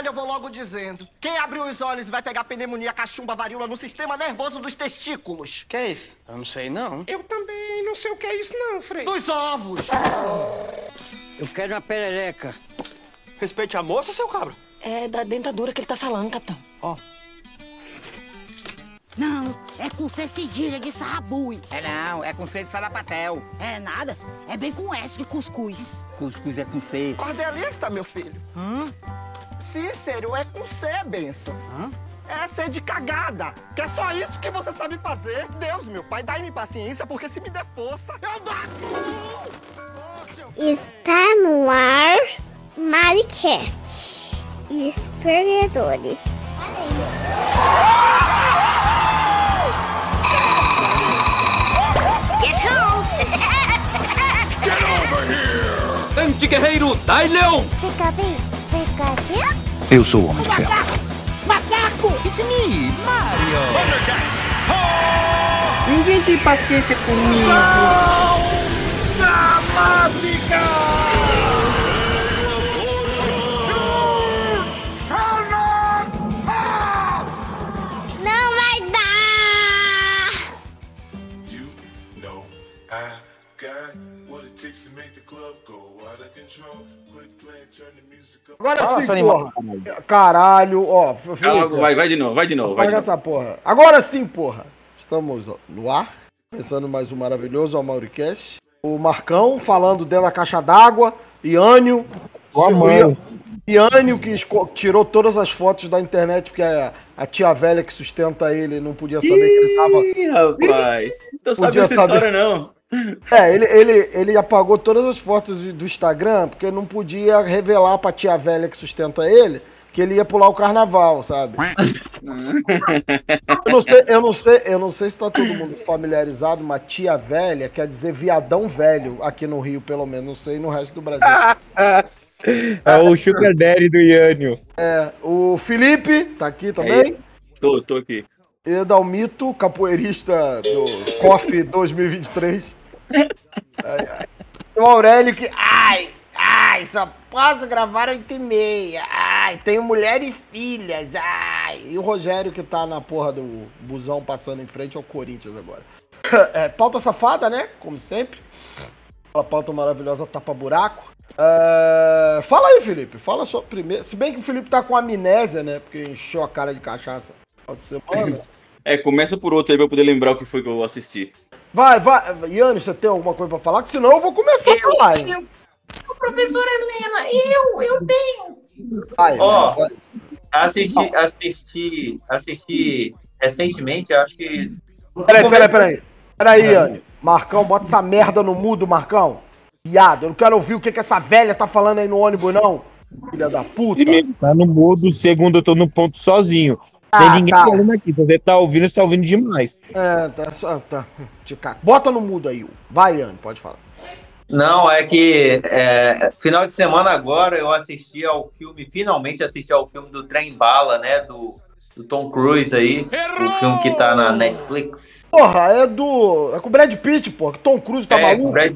olha, eu vou logo dizendo. Quem abriu os olhos vai pegar pneumonia, cachumba, varíola no sistema nervoso dos testículos. Que é isso? Eu não sei, não. Eu também não sei o que é isso não, Frei. Dos ovos. Eu quero uma perereca. Respeite a moça, seu cabra. É da dentadura que ele tá falando, capitão. Ó. Não, é com C cedilha de sarrabui. É não, é com C de sarapatel. É nada, é bem com S de cuscuz. Cuscuz é com C. Cordelista, meu filho. Hum? Cícero é com C, benção. Hum? É C de cagada. Que é só isso que você sabe fazer. Deus, meu pai, dai-me paciência, porque se me der força, eu bato. Está no ar Maricast. Os perdedores. Guess who? Anti-guerreiro Dai Leon! Fica bem. Eu sou o Homem de Ferro. Macaco! It's me, Mario! Ninguém tem paciência comigo. Não vai dar! You know I got what it takes to make the club go out of control. Agora sim, animal. porra. Caralho, ó. Felipe, vai, vai de novo, vai de novo, vai de novo. essa porra. Agora sim, porra. Estamos no ar, começando mais um maravilhoso Amauricast. O Marcão falando dentro da caixa d'água. Iânio. Iânio que tirou todas as fotos da internet porque a, a tia velha que sustenta ele não podia saber que ele tava. Ih, rapaz. Não sabe Podia essa saber. história, não. É, ele, ele, ele apagou todas as fotos do Instagram porque não podia revelar pra tia velha que sustenta ele que ele ia pular o carnaval, sabe? Eu não sei, eu não sei, eu não sei se tá todo mundo familiarizado, mas tia velha quer dizer viadão velho aqui no Rio, pelo menos, não sei no resto do Brasil. É o Sugar Daddy do Yânio. É, o Felipe tá aqui também. Tô, tô aqui. Edalmito, capoeirista do COF 2023. O Aurélio que. Ai, ai, só posso gravar 8 e meia. Ai, tenho mulher e filhas. Ai. E o Rogério que tá na porra do busão passando em frente ao Corinthians agora. É, pauta safada, né? Como sempre. Aquela pauta maravilhosa tapa-buraco. É, Fala aí, Felipe. Fala só primeiro. Se bem que o Felipe tá com amnésia, né? Porque encheu a cara de cachaça no final de semana. É, começa por outro aí pra eu poder lembrar o que foi que eu assisti. Vai, vai. Yannis, você tem alguma coisa pra falar? Que senão eu vou começar a falar? Eu, professora Helena, eu, eu tenho. Vai, Ó, vai. assisti, assisti, assisti recentemente, acho que. Peraí, peraí, peraí. Peraí, Yannis. Marcão, bota essa merda no mudo, Marcão. Viado, eu não quero ouvir o que, que essa velha tá falando aí no ônibus, não. Filha da puta. Tá no mudo, segundo, eu tô no ponto sozinho. Ah, Tem ninguém tá. falando aqui. Se você tá ouvindo, você tá ouvindo demais. É, tá só. Tá. Bota no mudo aí. Vai, Yannis, pode falar. Não, é que é, final de semana agora eu assisti ao filme, finalmente assisti ao filme do Trem Bala, né? Do, do Tom Cruise aí. O filme que tá na Netflix. Porra, é do. É com o Brad Pitt, pô. Tom Cruise tá é, maluco? Brad,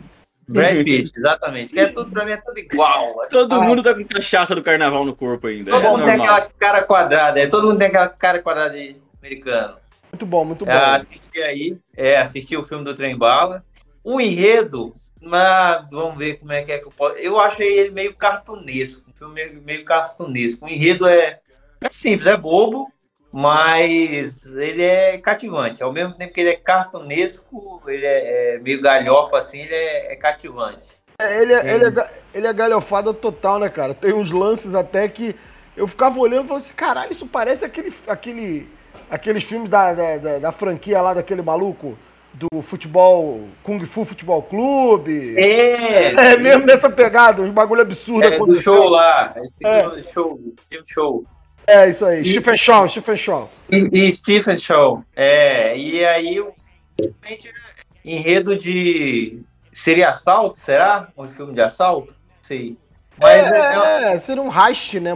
Brad Pitt, exatamente. Que é tudo, pra mim é tudo igual. Todo Ah, mundo tá com cachaça do carnaval no corpo ainda. Todo é mundo tem normal. aquela cara quadrada, é, todo mundo tem aquela cara quadrada de americano. Muito bom, muito bom. É, assisti aí, é, assisti o filme do Trem Bala. O enredo, mas vamos ver como é que é que eu posso. Eu achei ele meio cartunesco, um filme meio, meio cartunesco. O enredo é, é simples, é bobo, mas ele é cativante. Ao mesmo tempo que ele é cartunesco, ele é, é meio galhofa assim, ele é, é cativante. É, ele, é, ele, é, ele é galhofada total, né, cara? Tem uns lances até que eu ficava olhando e falava assim, caralho, isso parece aquele, aquele, aqueles filmes da, da, da- da franquia lá daquele maluco do futebol, Kung Fu Futebol Clube. É! É mesmo nessa pegada, uns bagulho absurdo. É, do show lá, É. show, Show. É, isso aí, Stephen Shaw, Stephen Shaw. E, e Stephen Show. É, e aí, o enredo de. Seria assalto, será? Um filme de assalto? Sei. Mas é, é, é, seria um heist, né,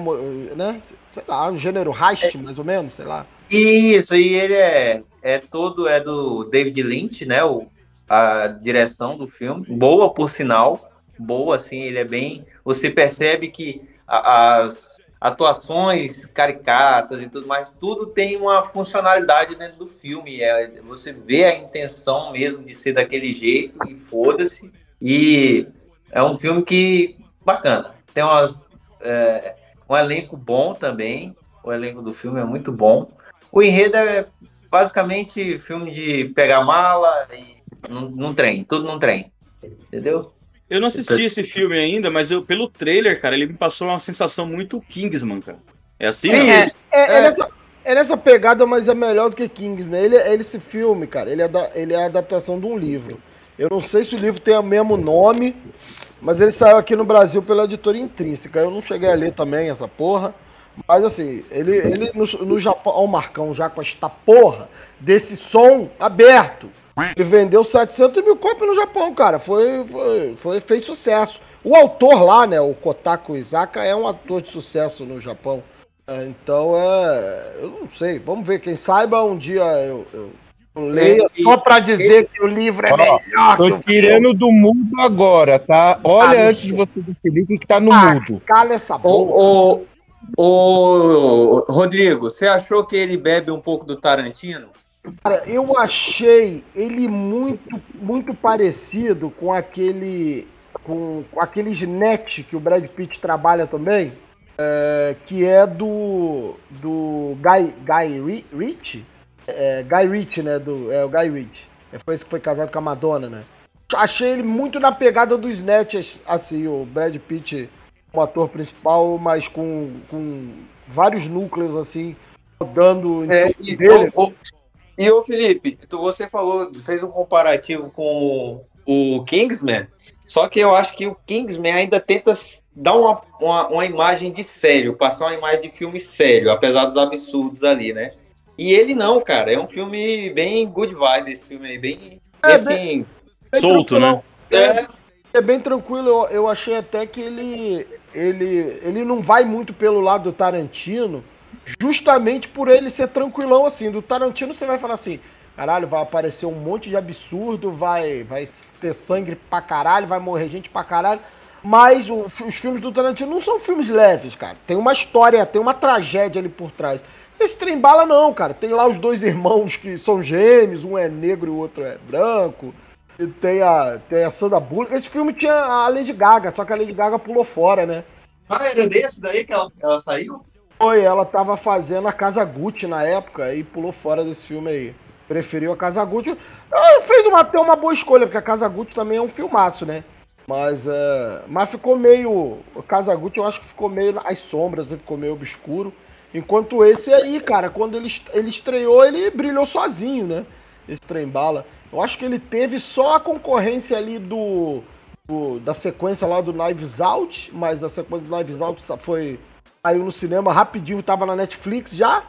né? Sei lá, um gênero heist, mais ou menos, sei lá. Isso, e ele é, é todo, é do David Lynch, né? O, a direção do filme. Boa, por sinal. Boa, assim, ele é bem. Você percebe que as, atuações caricatas e tudo mais, tudo tem uma funcionalidade dentro do filme. É, você vê a intenção mesmo de ser daquele jeito e foda-se. E é um filme que bacana. Tem umas, é, um elenco bom também. O elenco do filme é muito bom. O enredo é basicamente filme de pegar mala e num, num trem, tudo num trem. Entendeu? Eu não assisti esse filme ainda, mas eu, pelo trailer, cara, ele me passou uma sensação muito Kingsman, cara. É assim? É, não? é, é nessa, é nessa pegada, mas é melhor do que Kingsman. Ele, ele esse filme, cara, ele é, da, ele é a adaptação de um livro. Eu não sei se o livro tem o mesmo nome, mas ele saiu aqui no Brasil pela editora Intrínseca. Eu não cheguei a ler também essa porra. Mas assim, ele, ele no, no Japão. Ó, o Marcão já com esta porra desse som aberto. Ele vendeu 700 mil cópias no Japão, cara. Foi, foi, foi, fez sucesso. O autor lá, né, o Kotaku Isaka, é um ator de sucesso no Japão. É, Então é. Eu não sei. Vamos ver. Quem saiba um dia eu, eu, leia É, só pra dizer que o livro é Ó, melhor tô tirando do mundo agora, tá? Olha Ah, antes de você definir o que que tá no Ah, mundo. Cala essa boca. Ô, ô, ô, Rodrigo, você achou que ele bebe um pouco do Tarantino? Cara, eu achei ele muito, muito parecido com aquele. com, com aquele Snatch que o Brad Pitt trabalha também. é, que é do. do Guy, Guy Ri- Ritchie. É, Guy Ritchie, né? Do, é o Guy Ritchie. É, Foi esse que foi casado com a Madonna, né? Achei ele muito na pegada do Snatch, assim, o Brad Pitt como ator principal, mas com, com vários núcleos, assim, rodando em É, e, dele. E ô, Felipe, tu, você falou, fez um comparativo com o Kingsman, só que eu acho que o Kingsman ainda tenta dar uma, uma, uma imagem de sério, passar uma imagem de filme sério, apesar dos absurdos ali, né? E ele não, cara, é um filme bem good vibe, esse filme aí, bem, É, assim, bem- Solto, né? É, é bem tranquilo. Eu, eu achei até que ele, ele, ele não vai muito pelo lado do Tarantino, justamente por ele ser tranquilão assim. Do Tarantino você vai falar assim: caralho, vai aparecer um monte de absurdo, vai, vai ter sangue pra caralho, vai morrer gente pra caralho. Mas o- os filmes do Tarantino não são filmes leves, cara. Tem uma história, tem uma tragédia ali por trás. Esse trem bala não, cara. Tem lá os dois irmãos que são gêmeos, um é negro e o outro é branco. E tem a, tem a Sandra Bullock. Esse filme tinha a Lady Gaga, só que a Lady Gaga pulou fora, né? Ah, era desse daí que ela, ela saiu? Foi, ela tava fazendo a Casa Gucci na época e pulou fora desse filme aí. Preferiu a Casa Gucci. Ah, fez uma, até uma boa escolha, porque a Casa Gucci também é um filmaço, né? Mas, é, mas ficou meio. O Casa Gucci eu acho que ficou meio nas sombras, né? ficou meio obscuro. Enquanto esse aí, cara, quando ele, ele estreou, ele brilhou sozinho, né? Esse trem bala. Eu acho que ele teve só a concorrência ali do, do- da sequência lá do Knives Out, mas a sequência do Knives Out foi saiu no cinema rapidinho, tava na Netflix já.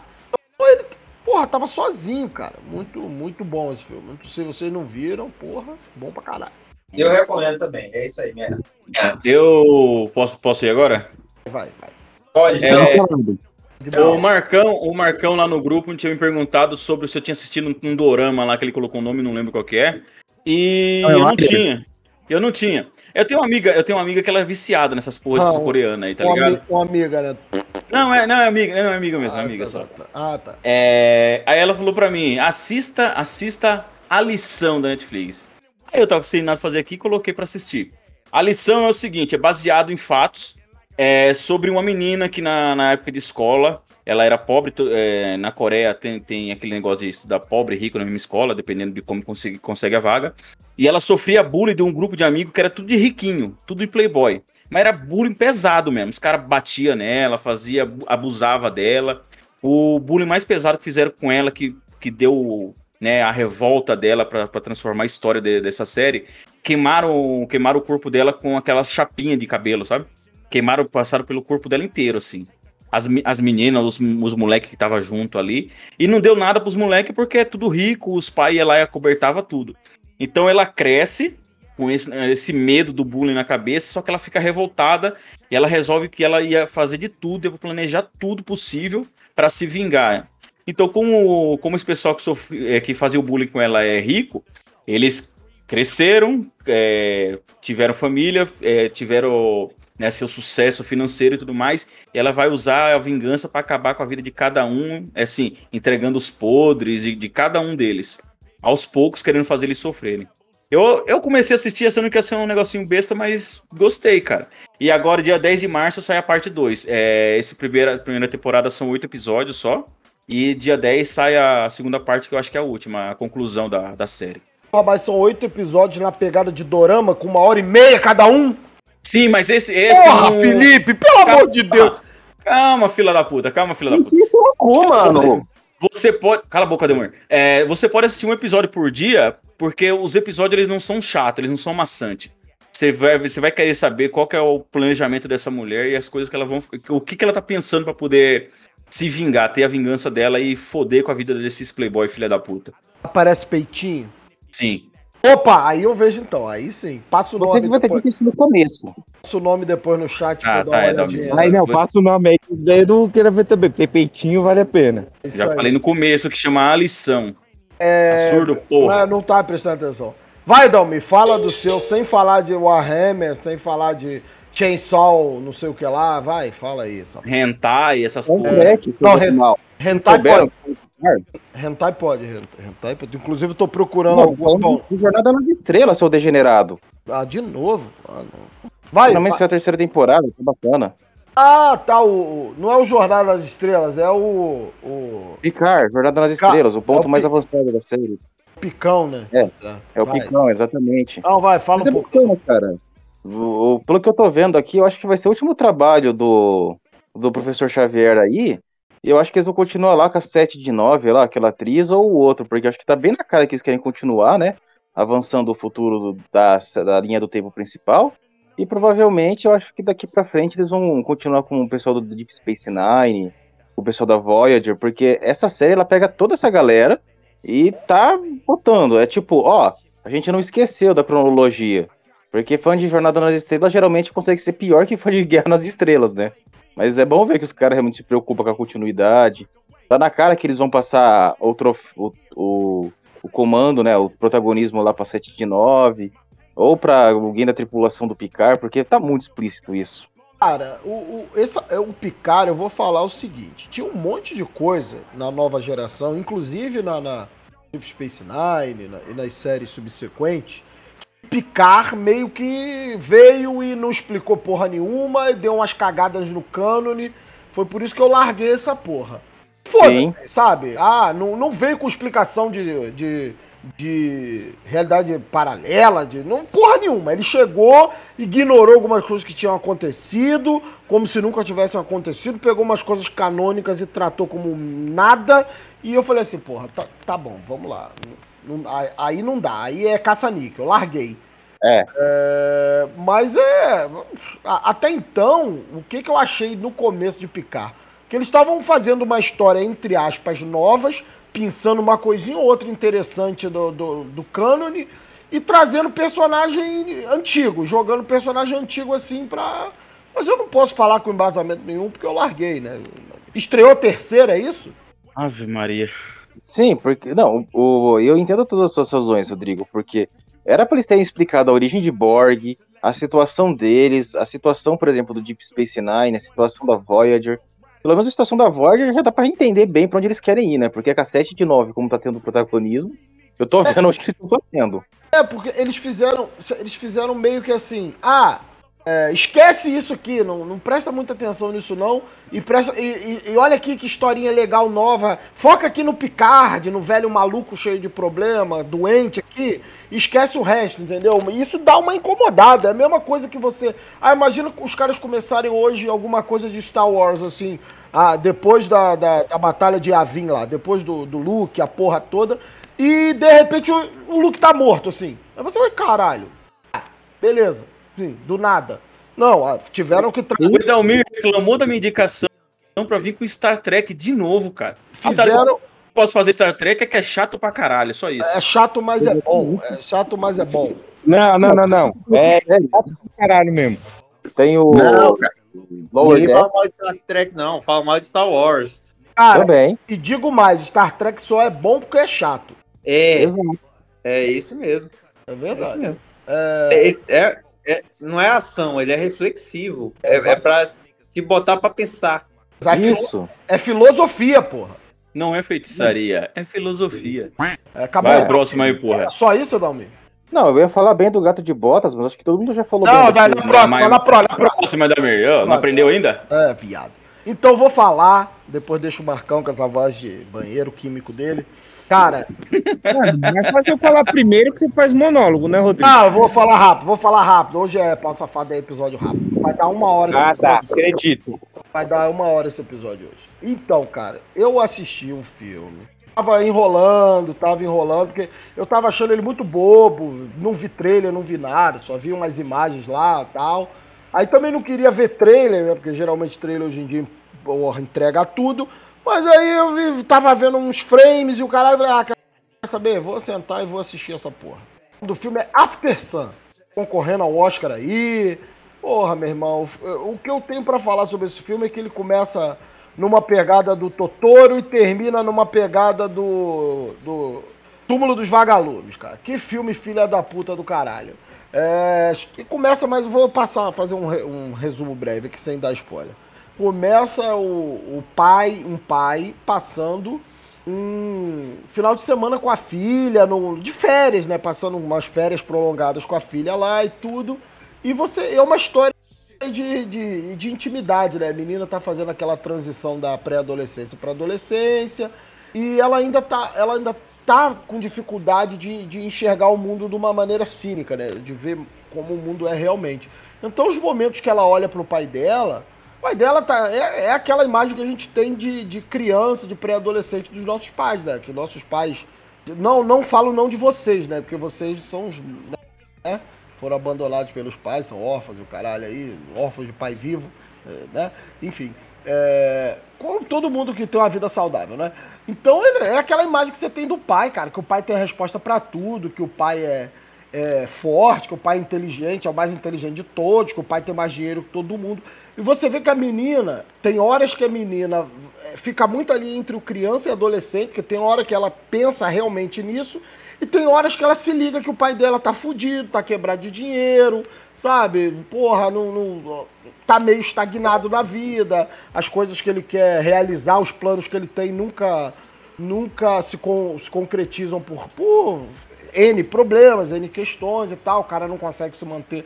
Então ele, porra, tava sozinho, cara. Muito, muito bom esse filme. Se vocês não viram, porra, bom pra caralho. Eu recomendo também, é isso aí mesmo. Eu posso, posso ir agora? Vai, vai. Pode, É, então. o Marcão, o Marcão lá no grupo tinha me perguntado sobre se eu tinha assistido um, um dorama lá que ele colocou o nome, não lembro qual que é. E Ah, eu eu não que- tinha. Eu não tinha. Eu tenho uma amiga, eu tenho uma amiga que ela é viciada nessas porras Ah, coreanas aí, tá ligado? ami- uma amiga, né? Não, é, não, é amiga, não é amiga mesmo, é Ah, amiga tá, só. tá, tá. Ah, tá. É, aí ela falou pra mim, assista, assista a lição da Netflix. Aí eu tava sem nada fazer aqui e coloquei pra assistir. A lição é o seguinte, é baseado em fatos é, sobre uma menina que na, na época de escola, ela era pobre, é, na Coreia tem, tem aquele negócio de estudar pobre e rico na mesma escola, dependendo de como consegue, consegue a vaga. E ela sofria bullying de um grupo de amigos que era tudo de riquinho, tudo de playboy. Mas era bullying pesado mesmo. Os caras batiam nela, fazia, abusava dela. O bullying mais pesado que fizeram com ela, que, que deu né, a revolta dela pra transformar a história de- dessa série, queimaram, queimaram o corpo dela com aquelas chapinhas de cabelo, sabe? Queimaram, passaram pelo corpo dela inteiro, assim. As, as meninas, os, os moleques que estavam junto ali. E não deu nada pros moleques porque é tudo rico, os pais iam lá e acobertava tudo. Então ela cresce com esse, esse medo do bullying na cabeça, só que ela fica revoltada e ela resolve que ela ia fazer de tudo, ia planejar tudo possível para se vingar. Então, como, como esse pessoal que, sofre, é, que fazia o bullying com ela é rico, eles cresceram, é, tiveram família, é, tiveram né, seu sucesso financeiro e tudo mais, e ela vai usar a vingança para acabar com a vida de cada um, assim, entregando os podres de, de cada um deles, aos poucos querendo fazer eles sofrerem. Eu, eu comecei a assistir achando que ia ser um negocinho besta, mas gostei, cara. E agora, dia 10 de março, sai a parte 2. É, essa primeira, primeira temporada são oito episódios só. E dia 10 sai a segunda parte, que eu acho que é a última, a conclusão da, da série. Mas são oito episódios na pegada de dorama, com uma hora e meia cada um. Sim, mas esse. esse Porra, não- Felipe, pelo amor de Deus. Calma, fila da puta, calma, fila da puta. Isso é loucura, mano. Você pode. Cala a boca, Demor. É, você pode assistir um episódio por dia, porque os episódios eles não são chatos, eles não são maçantes. Você vai, você vai querer saber qual que é o planejamento dessa mulher e as coisas que ela vão. O que, que ela tá pensando pra poder se vingar, ter a vingança dela e foder com a vida desses playboy filha da puta. Aparece peitinho. Sim. Opa, aí eu vejo então. Aí sim. Passa o Você nome que vai ter que depois. assistir no começo. Passa o nome depois no chat Ah, pra eu dar tá, uma é. Aí não, passa o nome aí, que daí eu não quero ver também, porque peitinho vale a pena. Isso Já aí. falei no começo que chama a lição. É, Absurdo, porra. Não, não tá prestando atenção. Vai, Dalmi, fala do seu, sem falar de Warhammer, sem falar de Chainsaw, não sei o que lá. Vai, fala aí. Essa... Hentai, essas É moleque, seu Não, animal. Hentai pode. Hentai pode, hentai, pode. Inclusive, eu tô procurando Não, Jornada nas Estrelas, seu degenerado. ah, de novo? Ah, não. Vai, Finalmente vai. saiu a terceira temporada, tá bacana. Ah, tá. O, não é o Jornada das Estrelas, é o. O Picard, Jornada nas Ca- Estrelas, o é ponto o mais avançado da série. Picão, né? É, Certo. É o Vai. Picão, exatamente. Não, vai, fala Mas um é pouco. bacana, cara. O- pelo que eu tô vendo aqui, eu acho que vai ser o último trabalho do, do professor Xavier aí. Eu acho que eles vão continuar lá com a 7 de 9, lá, aquela atriz ou o outro, porque acho que tá bem na cara que eles querem continuar, né? Avançando o futuro da, da linha do tempo principal. E provavelmente eu acho que daqui pra frente eles vão continuar com o pessoal do Deep Space Nine, o pessoal da Voyager, porque essa série ela pega toda essa galera e tá botando. É tipo, ó, a gente não esqueceu da cronologia. Porque fã de Jornada nas Estrelas geralmente consegue ser pior que fã de Guerra nas Estrelas, né? Mas é bom ver que os caras realmente se preocupam com a continuidade. Tá na cara que eles vão passar o, trof- o, o, o comando, né? O protagonismo lá pra 7 de 9. Ou pra alguém da tripulação do Picard, porque tá muito explícito isso. Cara, o, o, essa, é, o Picard, eu vou falar o seguinte: tinha um monte de coisa na nova geração, inclusive na, na Deep Space Nine na- e nas séries subsequentes. Que Picard meio que veio e não explicou porra nenhuma, e deu umas cagadas no cânone. Foi por isso que eu larguei essa porra. Foda-se, sabe? Ah, não, não veio com explicação de, de, de realidade paralela, de não porra nenhuma. Ele chegou, ignorou algumas coisas que tinham acontecido, como se nunca tivessem acontecido, pegou umas coisas canônicas e tratou como nada. E eu falei assim, porra, tá, tá bom, vamos lá. Não- aí- não dá, aí é caça-níquel, eu larguei. É. É, mas é. Até então, o que, que eu achei no começo de Picar? Que eles estavam fazendo uma história, entre aspas, novas, pensando uma coisinha ou outra interessante do, do, do cânone e trazendo personagem antigo, jogando personagem antigo assim pra. Mas eu não posso falar com embasamento nenhum porque eu larguei, né? Estreou a terceira, é isso? Ave Maria. Sim, porque. Não, o, eu entendo todas as suas razões, Rodrigo, porque era pra eles terem explicado a origem de Borg, a situação deles, a situação, por exemplo, do Deep Space Nine, a situação da Voyager. Pelo menos a situação da Voyager já dá pra entender bem pra onde eles querem ir, né? Porque a cassete de 9, como tá tendo protagonismo, eu tô vendo onde que eles estão fazendo. É, porque eles fizeram. Eles fizeram meio que assim, ah, é, esquece isso aqui, não, não presta muita atenção nisso, não. E, presta, e, e- e olha aqui que historinha legal nova. Foca aqui no Picard, no velho maluco cheio de problema, doente aqui, esquece o resto, entendeu? Isso dá uma incomodada. É a mesma coisa que você. Ah, imagina os caras começarem hoje alguma coisa de Star Wars, assim. Ah, depois da, da, da batalha de Yavin lá, depois do, do Luke, a porra toda, e de repente o, o Luke tá morto, assim. Aí você vai, caralho. Beleza. Sim, do nada. Não, ah, tiveram que. O Edalmir reclamou da minha indicação pra vir com Star Trek de novo, cara. Fizeram- Eu posso fazer Star Trek é que é chato pra caralho, só isso. É chato, mas é bom. É chato, mas é bom. Não, não, não, não. É chato pra caralho mesmo. Tem o. Não, cara. Lower Ninguém fala mal de Star Trek, não. Fala mal de Star Wars. Cara, Também. e digo mais, Star Trek só é bom porque é chato. É, Exato. é isso mesmo. É É verdade. isso mesmo. É, É, é- é- não é ação, ele é reflexivo. É, é pra te botar pra pensar. É filo- É filosofia, porra. Não é feitiçaria, é filosofia. É, acabou. Vai, o próximo aí, porra. Só isso, Dalmir? Não, eu ia falar bem do gato de botas, mas acho que todo mundo já falou Não, bem. filme. na próxima, Mas- vai na próxima. Na próxima, Damir. Ó, Não aprendeu ainda? É, viado. Então eu vou falar, depois deixa o Marcão com essa voz de banheiro químico dele. Cara, Mas faz eu falar primeiro que você faz monólogo, né, Rodrigo? ah, eu vou falar rápido, vou falar rápido. Hoje é pau safado, é episódio rápido. Vai dar uma hora Ah, tá, episódio. acredito. Vai dar uma hora esse episódio hoje. Então, cara, eu assisti um filme. Tava enrolando, tava enrolando, porque eu tava achando ele muito bobo. Não vi trailer, não vi nada, só vi umas imagens lá e tal. Aí também não queria ver trailer, né? Porque geralmente trailer hoje em dia porra, entrega tudo. Mas aí eu tava vendo uns frames e o caralho falei, ah, quer saber? Vou sentar e vou assistir essa porra. O do filme é After Sun. Concorrendo ao Oscar aí. Porra, meu irmão. O que eu tenho pra falar sobre esse filme é que ele começa numa pegada do Totoro e termina numa pegada do. do Túmulo dos Vagalumes, cara. Que filme filha da puta do caralho. É, e começa, mas vou passar, fazer um, um resumo breve aqui sem dar spoiler. Começa o, o pai, um pai passando um final de semana com a filha, no, de férias, né? Passando umas férias prolongadas com a filha lá e tudo. E você. É uma história de, de, de intimidade, né? A menina tá fazendo aquela transição da pré-adolescência para adolescência. E ela ainda tá, ela ainda tá com dificuldade de, de enxergar o mundo de uma maneira cínica, né? De ver como o mundo é realmente. Então, os momentos que ela olha pro pai dela, o pai dela tá, é, é aquela imagem que a gente tem de, de criança, de pré-adolescente dos nossos pais, né? Que nossos pais. Não, não falo não de vocês, né? Porque vocês são os. Né? Foram abandonados pelos pais, são órfãos, o caralho aí, órfãos de pai vivo, eh, né? Enfim. É, como todo mundo que tem uma vida saudável, né? Então ele- é aquela imagem que você tem do pai, cara, que o pai tem a resposta pra tudo, que o pai é, é forte, que o pai é inteligente, é o mais inteligente de todos, que o pai tem mais dinheiro que todo mundo. E você vê que a menina, tem horas que a menina é, fica muito ali entre o criança e adolescente, porque tem hora que ela pensa realmente nisso, e tem horas que ela se liga que o pai dela tá fudido, tá quebrado de dinheiro, sabe? Porra, não, não- tá meio estagnado na vida, as coisas que ele quer realizar, os planos que ele tem nunca nunca se, con- se concretizam por, por N problemas, N questões e tal, o cara não consegue se manter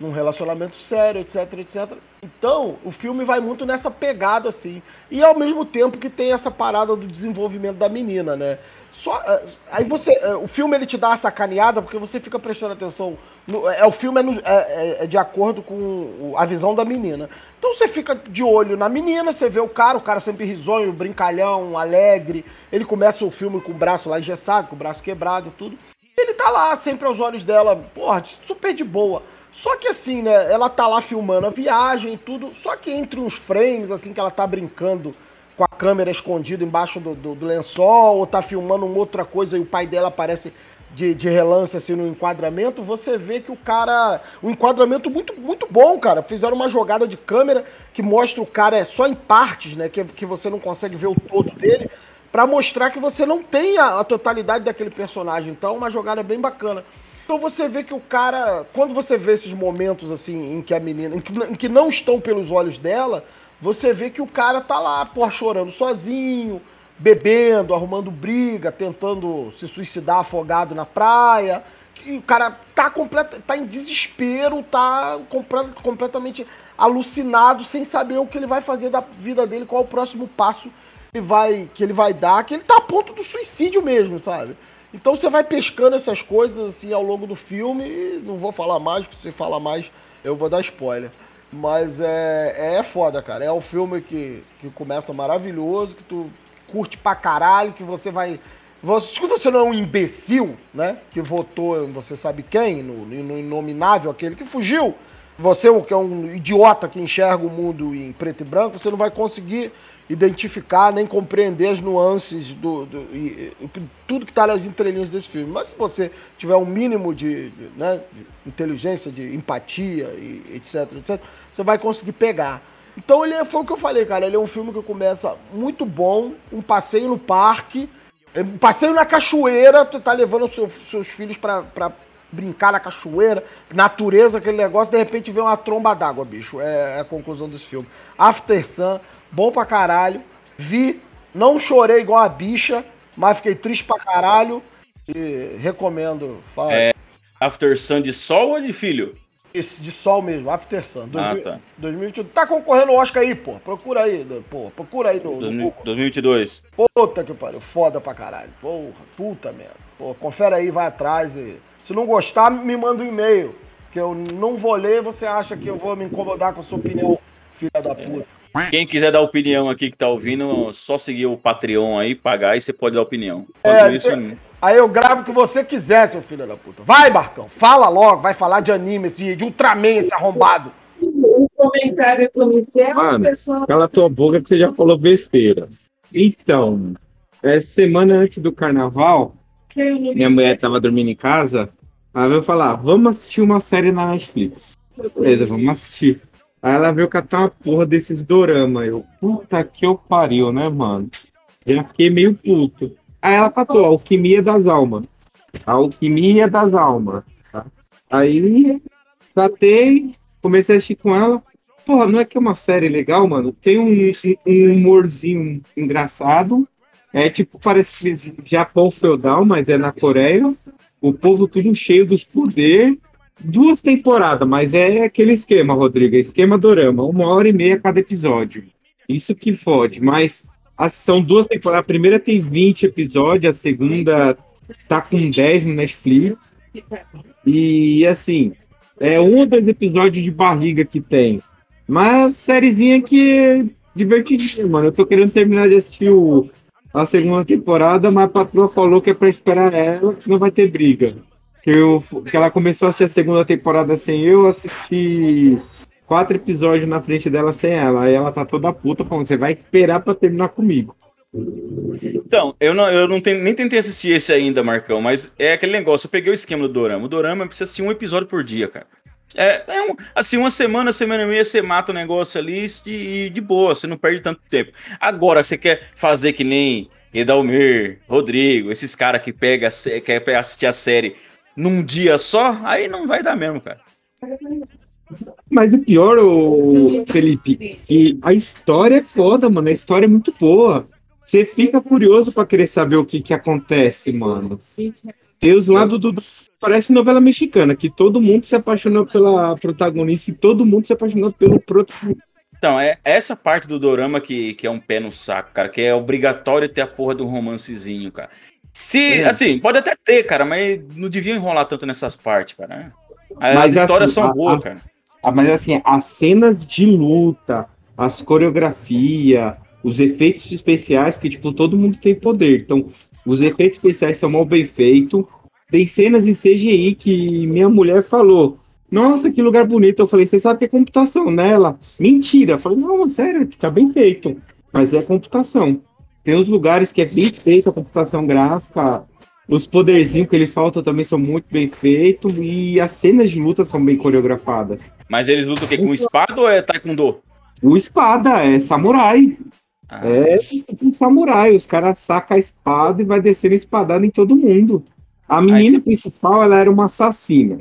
num relacionamento sério, etc, etc. Então, o filme vai muito nessa pegada, assim. E ao mesmo tempo que tem essa parada do desenvolvimento da menina, né? Só, eh, aí você. eh, O filme ele te dá uma sacaneada porque você fica prestando atenção. no- é, o filme é, no- é- é- é de acordo com a visão da menina. Então você fica de olho na menina, você vê o cara, o cara sempre risonho, brincalhão, alegre. Ele começa o filme com o braço lá engessado, com o braço quebrado e tudo. Ele tá lá, sempre aos olhos dela, porra, super de boa. Só que assim, né, ela tá lá filmando a viagem e tudo, só que entre uns frames, assim, que ela tá brincando com a câmera escondida embaixo do, do- do lençol, ou tá filmando uma outra coisa e o pai dela aparece de, de relance, assim, no enquadramento, você vê que o cara... Um enquadramento muito, muito bom, cara. Fizeram uma jogada de câmera que mostra o cara é só em partes, né, que, que você não consegue ver o todo dele, Pra mostrar que você não tem a, a totalidade daquele personagem. Então, uma jogada bem bacana. Então você vê que o cara, quando você vê esses momentos assim em que a menina, em que, em que não estão pelos olhos dela, você vê que o cara tá lá, porra, chorando sozinho, bebendo, arrumando briga, tentando se suicidar afogado na praia. Que o cara tá, tá em desespero, tá completamente alucinado, sem saber o que ele vai fazer da vida dele, qual é o próximo passo ele vai, que ele vai dar, que ele tá a ponto do suicídio mesmo, sabe? Então você vai pescando essas coisas assim ao longo do filme e não vou falar mais, porque se falar mais eu vou dar spoiler. Mas é, é foda, cara. É um filme que, que começa maravilhoso, que tu curte pra caralho, que você vai. Você, se você não é um imbecil, né? Que votou você sabe quem, no, no inominável, aquele que fugiu. Você que é um idiota que enxerga o mundo em preto e branco, você não vai conseguir identificar nem compreender as nuances do, do e- e tudo que está nas entrelinhas desse filme. Mas se você tiver um mínimo de, de, né, de inteligência, de empatia e etc, etc, você vai conseguir pegar. Então ele é, foi o que eu falei, cara. Ele é um filme que começa muito bom, um passeio no parque, um passeio na cachoeira, tu tá levando seu- seus filhos pra brincar na cachoeira, natureza, aquele negócio, de repente vê uma tromba d'água, bicho. É, é a conclusão desse filme. After Sun, bom pra caralho. Vi, não chorei igual a bicha, mas fiquei triste pra caralho. E recomendo. Fala. É After Sun de sol ou de filho? Esse de sol mesmo, After Sun. Ah, tá. 2022. Tá concorrendo ao Oscar aí, pô. Procura aí, pô. Procura aí no, no 2000 Google. 2022. Puta que pariu. Foda pra caralho. Porra, puta merda. Pô, confere aí, vai atrás e. Se não gostar, me manda um e-mail. Que eu não vou ler, você acha que eu vou me incomodar com a sua opinião, filha da puta. Quem quiser dar opinião aqui que tá ouvindo, só seguir o Patreon aí, pagar e você pode dar opinião. É, isso, você- Aí eu gravo o que você quiser, seu filho da puta. Vai, Barcão, fala logo, vai falar de anime, de, de Ultraman, esse arrombado. O comentário do Michel, Mano, pessoal. cala tua boca que você já falou besteira. Então, essa semana antes do carnaval, minha mulher tava dormindo em casa, ela veio falar, vamos assistir uma série na Netflix. Beleza, vamos assistir. Aí ela veio catar uma porra desses dorama. Eu, puta que eu pariu, né, mano? Já fiquei meio puto. Aí ela catou, Alquimia das Almas. A Alquimia das Almas. tá? Aí, catei, comecei a assistir com ela. Porra, não é que é uma série legal, mano? Tem um, um humorzinho engraçado. É tipo, parece Japão feudal, mas é na Coreia. O povo tudo cheio dos poderes. Duas temporadas, mas é aquele esquema, Rodrigo. é Esquema dorama. Uma hora e meia cada episódio. Isso que fode. Mas as- são duas temporadas. A primeira tem 20 episódios, a segunda tá com 10 no Netflix. E assim, é um ou dois episódios de barriga que tem. Mas sériezinha que é divertidinha, mano. Eu tô querendo terminar de assistir o- a segunda temporada, mas a patroa falou que é pra esperar ela, que não vai ter briga. Que, eu, que ela começou a assistir a segunda temporada sem eu, assisti quatro episódios na frente dela sem ela. Aí ela tá toda puta falando, você vai esperar pra terminar comigo. Então, eu não, eu não nem tentei assistir esse ainda, Marcão, mas é aquele negócio, eu peguei o esquema do Dorama. O Dorama precisa assistir um episódio por dia, cara. É, é um- assim, uma semana, semana e meia, você mata o negócio ali e, e de boa, você não perde tanto tempo. Agora, você quer fazer que nem Edalmir, Rodrigo, esses caras que pega, quer assistir a série num dia só, aí não vai dar mesmo, cara. Mas o pior, ô, Felipe, que a história é foda, mano. A história é muito boa. Você fica curioso pra querer saber o que que acontece, mano. Tem os lados do. Parece novela mexicana, que todo mundo se apaixonou pela protagonista e todo mundo se apaixonou pelo protagonista. Então, é essa parte do dorama que, que é um pé no saco, cara, que é obrigatório ter a porra do romancezinho, cara. Se, assim, pode até ter, cara, mas não devia enrolar tanto nessas partes, cara. né? As Mas, histórias assim, são a- boas, a- cara. Ah, mas assim, as cenas de luta, as coreografias, os efeitos especiais, porque, tipo, todo mundo tem poder. Então, os efeitos especiais são mal bem feitos. Tem cenas em CGI que minha mulher falou. Nossa, que lugar bonito. Eu falei, você sabe que é computação, né? Ela, mentira. Eu falei, não, sério, tá bem feito. Mas é computação. Tem uns lugares que é bem feito a computação gráfica. Os poderzinhos que eles faltam também são muito bem feitos. E as cenas de luta são bem coreografadas. Mas eles lutam o quê? Com espada ou é taekwondo? O espada é samurai. Ah. É um samurai. Os caras sacam a espada e vai descendo espadada em todo mundo. A menina principal, ela era uma assassina.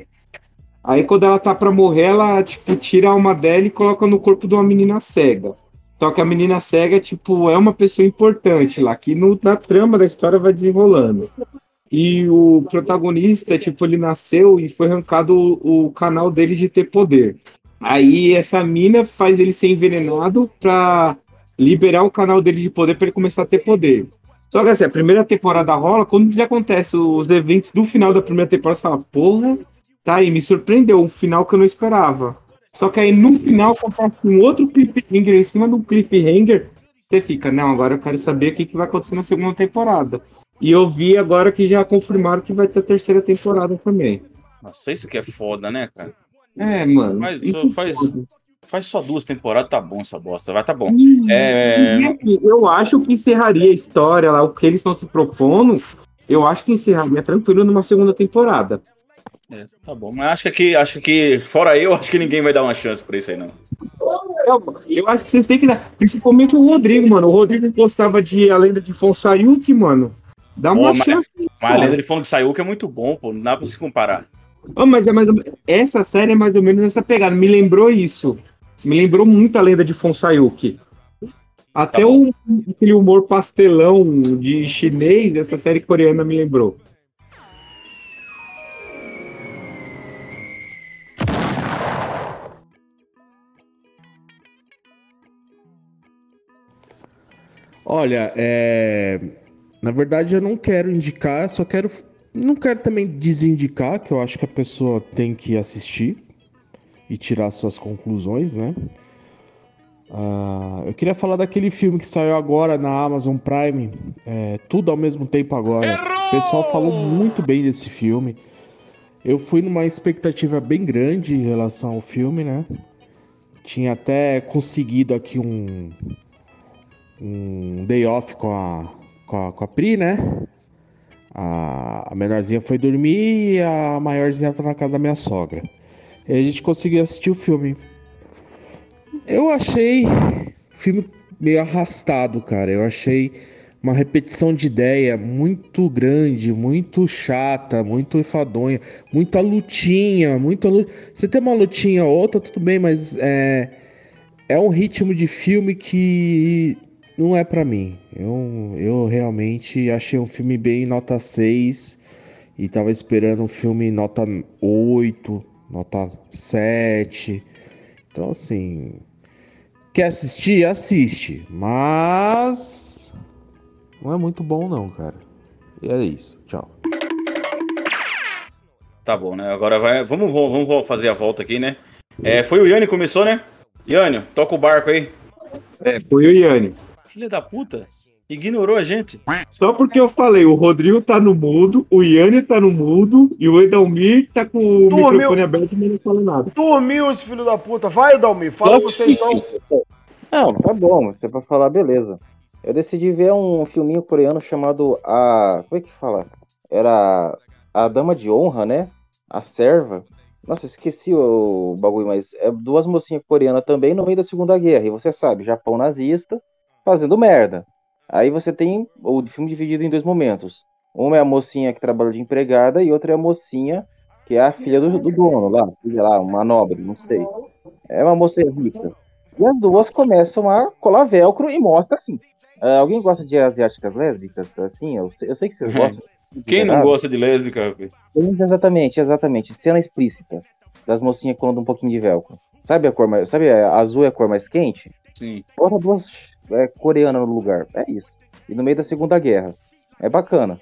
Aí quando ela tá pra morrer, ela, tipo, tira a alma dela e coloca no corpo de uma menina cega. Só que a menina cega, tipo, é uma pessoa importante lá, que no, na trama da história vai desenrolando. E o protagonista, tipo, ele nasceu e foi arrancado o, o canal dele de ter poder. Aí essa mina faz ele ser envenenado pra liberar o canal dele de poder pra ele começar a ter poder. Só que assim, a primeira temporada rola, quando já acontece os eventos do final da primeira temporada, você fala, porra, tá aí, me surpreendeu, um final que eu não esperava. Só que aí no final acontece um outro cliffhanger em cima do cliffhanger, você fica, não, agora eu quero saber o que, que vai acontecer na segunda temporada. E eu vi agora que já confirmaram que vai ter a terceira temporada também. Nossa, isso que é foda, né, cara? É, mano. Faz, só, faz, faz só duas temporadas, tá bom essa bosta, vai tá bom. É, E, assim, Eu acho que encerraria a história lá, o que eles estão se propondo. Eu acho que encerraria tranquilo numa segunda temporada. É, tá bom, mas acho que aqui, acho que fora eu, acho que ninguém vai dar uma chance pra isso aí, não. Eu, eu acho que vocês têm que dar. Principalmente o Rodrigo, mano. O Rodrigo gostava de A Lenda de Fonsayuki, mano. Dá uma Pô, mas- chance. Mas a lenda de Fogo de Sayuki é muito bom, pô, não dá pra se comparar. Oh, mas é mais essa série é mais ou menos essa pegada. Me lembrou isso. Me lembrou muito a lenda de Fonsayuki. Até o, aquele humor pastelão de chinês, essa série coreana me lembrou. Olha, é... na verdade eu não quero indicar, só quero. Não quero também desindicar, que eu acho que a pessoa tem que assistir e tirar suas conclusões, né? Ah, eu queria falar daquele filme que saiu agora na Amazon Prime, é, Tudo ao mesmo tempo agora. O pessoal falou muito bem desse filme. Eu fui numa expectativa bem grande em relação ao filme, né? Tinha até conseguido aqui um, um day off com a, com a, com a Pri, né? A, a menorzinha foi dormir e a maiorzinha foi na casa da minha sogra. E a gente conseguiu assistir o filme. Eu achei o filme meio arrastado, cara. Eu achei uma repetição de ideia muito grande, muito chata, muito enfadonha, muita lutinha, muita. Você tem uma lutinha ou outra, tudo bem, mas é, é um ritmo de filme que não é pra mim. Eu, eu realmente achei um filme bem nota 6 e tava esperando um filme nota 8, nota 7. Então, assim. Quer assistir? Assiste. Mas. Não é muito bom, não, cara. E é isso. Tchau. Tá bom, né? Agora vai. Vamos, vamos vamos fazer a volta aqui, né? É, foi o Yanni que começou, né? Yanni, toca o barco aí. É, foi o Yanni. Filha da puta. Ignorou a gente. Só porque eu falei, o Rodrigo tá no mudo, o Yanni tá no mudo e o Edalmir tá com o Dormiu. microfone aberto e não fala nada. Dormiu esse filho da puta. Vai, Dalmir. Fala você então. Não, tá bom, se é pra falar, beleza. Eu decidi ver um filminho coreano chamado A. Como é que fala? Era A Dama de Honra, né? A Serva. Nossa, esqueci o bagulho, mas é duas mocinhas coreanas também no meio da Segunda Guerra. E você sabe, Japão nazista fazendo merda. Aí você tem o filme dividido em dois momentos. Uma é a mocinha que trabalha de empregada e outra é a mocinha que é a filha do, do dono lá, filha lá, uma nobre, não sei. É uma moça rica. E as duas começam a colar velcro e mostra assim. ah, alguém gosta de asiáticas lésbicas? Assim, eu, sei- eu sei que vocês gostam. Quem não gosta de lésbica? rapaz? Exatamente, exatamente. Cena explícita das mocinhas colando um pouquinho de velcro. Sabe a cor mais. Sabe, a azul é a cor mais quente? Sim. Bota duas é, coreanas no lugar. É isso. E no meio da Segunda Guerra. É bacana.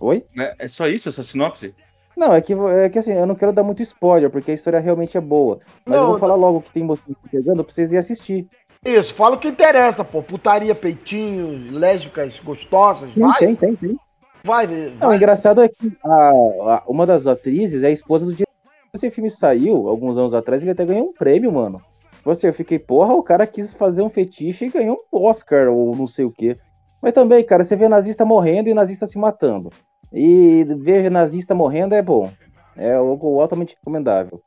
Oi? É, é só isso, essa sinopse? Não, é que, é que assim, eu não quero dar muito spoiler, porque a história realmente é boa. Mas eu Não, vou falar logo que tem mocinha pegando pra vocês irem assistir. Isso, fala o que interessa, pô. Putaria, peitinho, lésbicas gostosas. Sim, Vai, tem, tem, tem. vai, Não, o engraçado é que a, a- uma das atrizes é a esposa do diretor. Esse filme saiu alguns anos atrás, ele até ganhou um prêmio, mano. Você, eu fiquei, porra, o cara quis fazer um fetiche e ganhou um Oscar, ou não sei o quê. Mas também, cara, você vê nazista morrendo e nazista se matando. E ver nazista morrendo é bom. É algo altamente recomendável.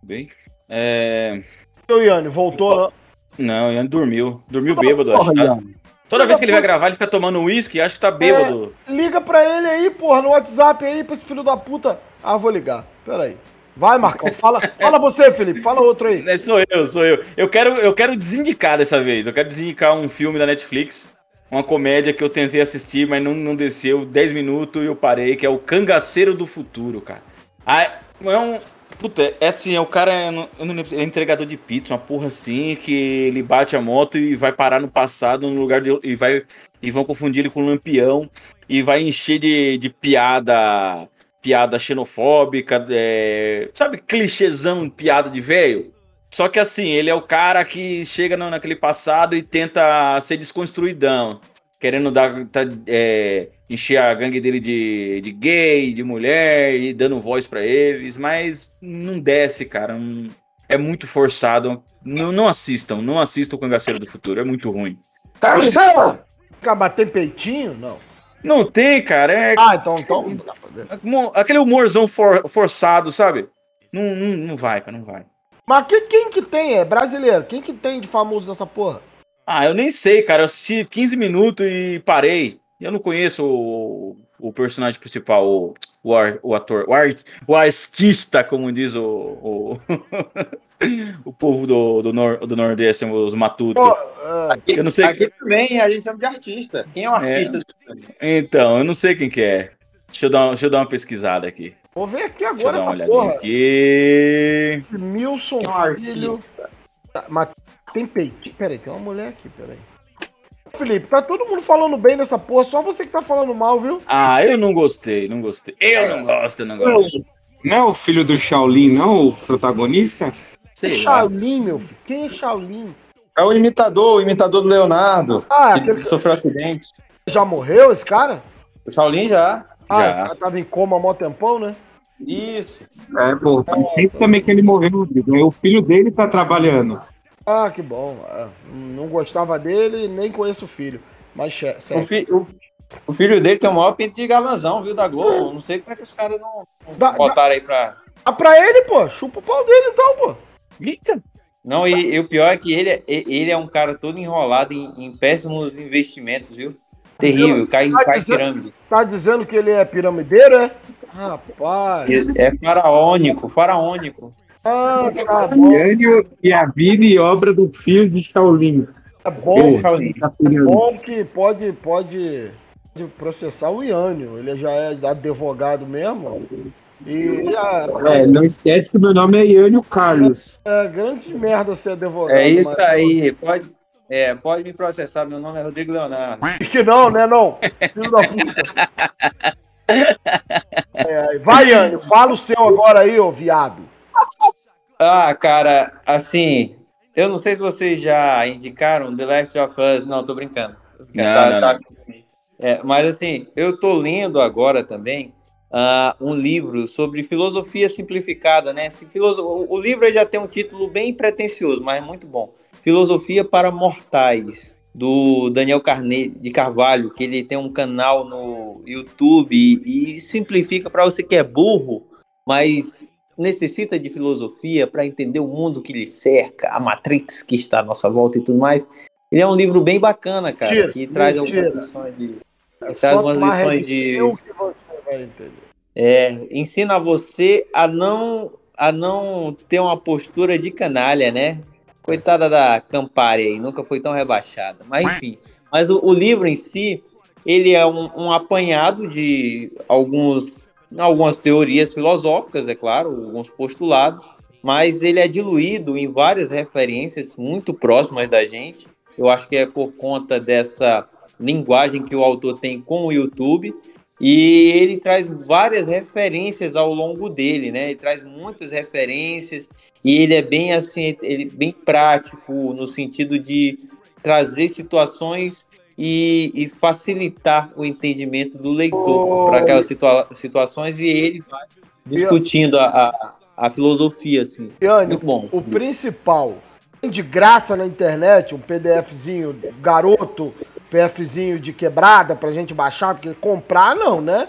Bem. É. Ô, Iane, voltou, né? Não, o Yanni dormiu. Dormiu bêbado, acho. porra, tá? Yanni. Toda vez que ele vai gravar, ele fica tomando uísque e acho que tá bêbado. Liga pra ele aí, porra, no WhatsApp aí, pra esse filho da puta. Ah, vou ligar. Pera aí. Vai, Marcão, fala, fala você, Felipe, fala outro aí. É, sou eu, sou eu. Eu quero, eu quero desindicar dessa vez. Eu quero desindicar um filme da Netflix, uma comédia que eu tentei assistir, mas não, não desceu. 10 minutos e eu parei, que é o Cangaceiro do Futuro, cara. Ah, é um. Puta, é assim, é o cara, eu não- lembro, é entregador de pizza, uma porra assim, que ele bate a moto e vai parar no passado, no lugar de. E, vai, e vão confundir ele com um lampião e vai encher de, de piada. Piada xenofóbica, é, sabe, clichêzão, piada de velho? Só que assim, ele é o cara que chega naquele passado e tenta ser desconstruidão. Querendo dar, tá, é, encher a gangue dele de, de gay, de mulher e dando voz pra eles, mas não desce, cara. não- é muito forçado. Não, não assistam, não assistam o Cangaceiro do Futuro, é muito ruim. Acabar tem peitinho? Não. Não tem, cara. É, Ah, então, então aquele humorzão for- forçado, sabe? Não, não, não vai, cara, não vai. Mas que- quem que tem? É brasileiro. Quem que tem de famoso nessa porra? Ah, eu nem sei, cara. Eu assisti 15 minutos e parei. Eu não conheço o, o personagem principal, o, o, ar- o ator, o, ar- o artista, como diz o, o, o povo do, do, nor, do Nordeste, os matutos. Aqui, Eu não sei aqui também a gente chama de artista. Quem é o artista? Então, eu não sei quem que é. Deixa eu dar, deixa eu dar uma pesquisada aqui. Vou ver aqui Deixa eu agora dar uma essa olhadinha porra. aqui. Milson É um Filho. Tá, Mas tem peitinho. Peraí, tem uma mulher aqui, peraí. Felipe, tá todo mundo falando bem dessa porra, só você que tá falando mal, viu? Ah, eu não gostei, não gostei. Eu não gosto, eu não gosto. Não é o filho do Shaolin, não, o protagonista? Sei lá. Shaolin, meu filho. Quem é Shaolin? É o imitador, o imitador do Leonardo, Ah, que aquele- sofreu acidente. Já morreu esse cara? O Shaolin já. Ah, Já. o cara tava em coma há mó tempão, né? Isso. É, pô, tempo também que ele morreu. Aí O filho dele tá trabalhando. Ah, que bom. Ah, não gostava dele, nem conheço o filho. Mas, che- O, fi- o- o filho dele tem o maior pinto de galanzão, viu, da Globo. Não sei como é que os caras não, não Dá- botaram aí pra... Ah, pra ele, pô. Chupa o pau dele, então, pô. Eita. Não, e, e o pior é que ele, é- ele é um cara todo enrolado em, em péssimos investimentos, viu? Terrível, cai, Tá cai em dizendo- pirâmide. Tá dizendo que ele é piramideiro, é? Rapaz. É faraônico, faraônico. Ah, tá bom. Yânio e a vida e obra do filho de Shaolin. É bom, tá é bom que pode, pode, pode processar o Iânio. Ele já é advogado mesmo. E já, É, não esquece que meu nome é Yânio Carlos. é grande merda ser advogado. É isso mas- aí, pode, é, pode me processar, meu nome é Rodrigo Leonardo. Que não, né, não? Filho da puta. É, vai, Iânio, fala o seu agora aí, ô viado. Ah, cara, assim, eu não sei se vocês já indicaram The Last of Us, não, tô brincando. Não, tá- não, tá- É, mas assim, eu tô lendo agora também ah, um livro sobre filosofia simplificada, né? Se filoso- o, livro já tem um título bem pretensioso, mas é muito bom. Filosofia para Mortais, do Daniel Carne de Carvalho, que ele tem um canal no YouTube e, e simplifica para você que é burro, mas necessita de filosofia para entender o mundo que lhe cerca, a Matrix que está à nossa volta e tudo mais. Ele é um livro bem bacana, cara, que traz mentira. algumas lições de. É traz algumas lições de. Que você vai entender. É, ensina você a não a não ter uma postura de canalha, né? Coitada da Campari aí, nunca foi tão rebaixada. Mas enfim, mas o, o livro em si, ele é um, um apanhado de alguns algumas teorias filosóficas, é claro, alguns postulados, mas ele é diluído em várias referências muito próximas da gente. Eu acho que é por conta dessa linguagem que o autor tem com o YouTube. E ele traz várias referências ao longo dele, né? Ele traz muitas referências e ele é bem assim, ele é bem prático no sentido de trazer situações e, e facilitar o entendimento do leitor para aquelas situa situações e ele vai discutindo a, a, a filosofia, assim. Iânio, Muito bom. o principal, tem de graça na internet, um PDFzinho garoto, PDFzinho de quebrada pra gente baixar, porque comprar não, né?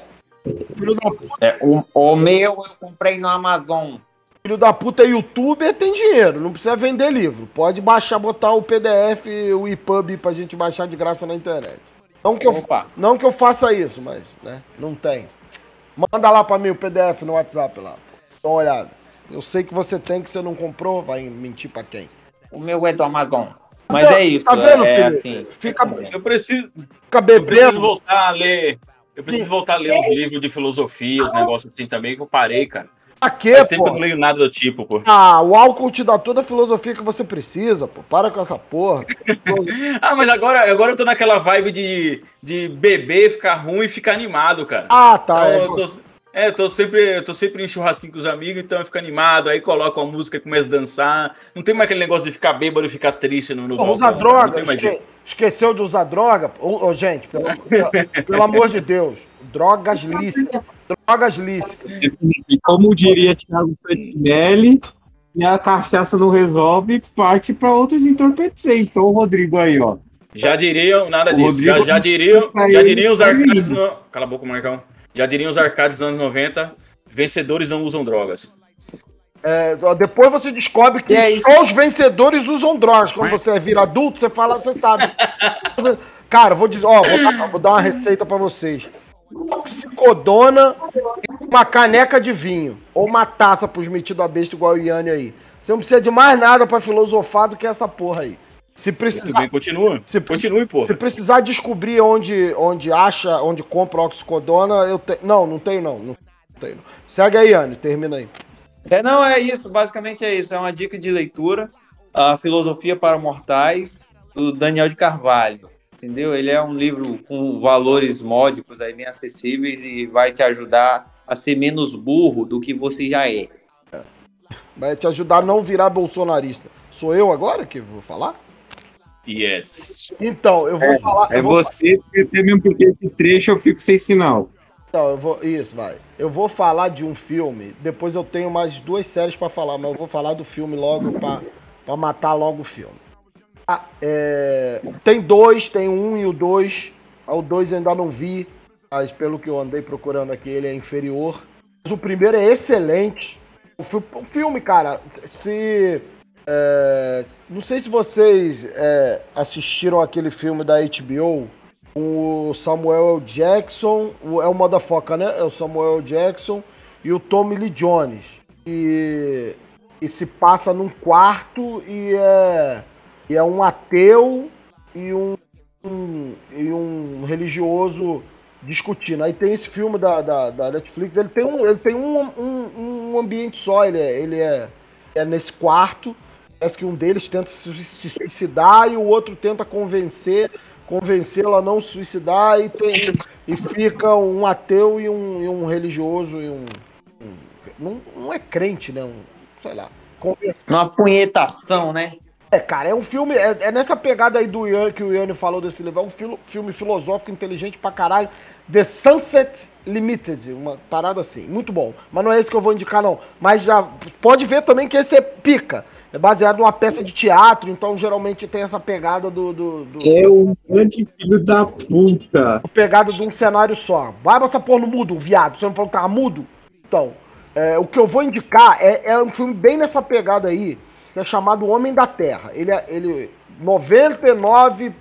Filho da puta, É, o, o meu eu comprei no Amazon. Filho da puta youtuber tem dinheiro, não precisa vender livro. Pode baixar, botar o PDF, o EPUB pra gente baixar de graça na internet. Não que eu, Opa. não que eu faça isso, mas, né, não tem. Manda lá pra mim o PDF no WhatsApp lá. Dá uma olhada. Eu sei que você tem, que você não comprou, vai mentir pra quem? O meu é do Amazon. Mas é isso, Tá vendo, é Felipe? assim. Fica, Eu preciso, fica eu preciso bebendo. voltar a ler. Eu preciso voltar a ler uns livros de filosofia, os negócios assim também, que eu parei, cara. Pra quê, Faz tempo que eu não leio nada do tipo, pô. Ah, o álcool te dá toda a filosofia que você precisa, pô. Para com essa porra. Ah, mas agora, agora eu tô naquela vibe de, de beber, ficar ruim e ficar animado, cara. Ah, tá. Então, é. eu tô, é, eu tô sempre, eu tô sempre em churrasquinho com os amigos, então eu fico animado, aí coloco a música e começo a dançar. Não tem mais aquele negócio de ficar bêbado e ficar triste no, no Pô, usar Não droga. tem mais esque- isso. Esqueceu de usar droga? Ô, ô, gente, pelo, pelo amor de Deus. Drogas lícitas. Drogas lícitas. E como diria Thiago Petinelli, e a cachaça não resolve, parte para outros entorpecentes. Então, o Rodrigo aí, ó. Já diriam, nada O disso. Já, Rodrigo já diriam, tá já diriam os arcades. No... Cala a boca, Marcão. Já diriam os arcades dos anos 90. Vencedores não usam drogas. É, depois você descobre que é só os vencedores usam drogas. Quando você vira adulto, você fala, você sabe. Cara, vou dizer, ó, vou dar, vou dar uma receita pra vocês. Oxicodona e uma caneca de vinho. Ou uma taça pros metidos a besta igual o Yanni aí. Você não precisa de mais nada pra filosofar do que essa porra aí. Se Muito precisar, bem, continua. se, Continue, pô. se precisar descobrir onde, onde acha, onde compra oxicodona, eu tenho. Não, não tenho não. Não tenho. não. Segue aí, Yanni, termina aí. É, não, é isso, basicamente é isso. É uma dica de leitura, a Filosofia para Mortais, do Daniel de Carvalho. Entendeu? Ele é um livro com valores módicos aí bem acessíveis e vai te ajudar a ser menos burro do que você já é. Vai te ajudar a não virar bolsonarista. Sou eu agora que vou falar? Yes. Então, eu vou É, falar. é vou- você, porque mesmo porque esse trecho eu fico sem sinal. Então, eu vou. Isso, vai. Eu vou falar de um filme. Depois eu tenho mais duas séries pra falar, mas eu vou falar do filme logo pra matar logo o filme. Ah, é, Tem dois, tem um e o dois. Ah, O dois ainda não vi, mas pelo que eu andei procurando aqui, ele é inferior. Mas o primeiro é excelente. O, fi- o filme, cara, se. é, não sei se vocês é, assistiram aquele filme da HBO, o Samuel. Jackson, é o Motherfucker, né? É o Samuel. Jackson e o Tommy Lee Jones. E, e se passa num quarto e é, e é um ateu e um, um- e um religioso discutindo. Aí tem esse filme da, da, da Netflix, ele tem um, ele tem um, um, um ambiente só, ele é, ele é, é nesse quarto. Parece que um deles tenta se suicidar e o outro tenta convencer convencê-lo a não se suicidar e, tem, e fica um ateu e um, e um religioso e um, um- não, não é crente, né? Um, sei lá. Conversa. Uma punhetação, né? É, cara, é um filme. É, é nessa pegada aí do Ian que o Ian falou desse livro. É um filo- filme filosófico inteligente pra caralho. The Sunset Limited. Uma parada assim. Muito bom. Mas não é esse que eu vou indicar, não. Mas já pode ver também que esse é pica. É baseado numa peça de teatro, então geralmente tem essa pegada do. do, do- É um grande filho da puta. pegada de um cenário só. Vai essa porra no mudo, viado. Você não falou que tava mudo? Então, é, o que eu vou indicar é, é um filme bem nessa pegada aí, que é chamado Homem da Terra. Ele, é- ele 99%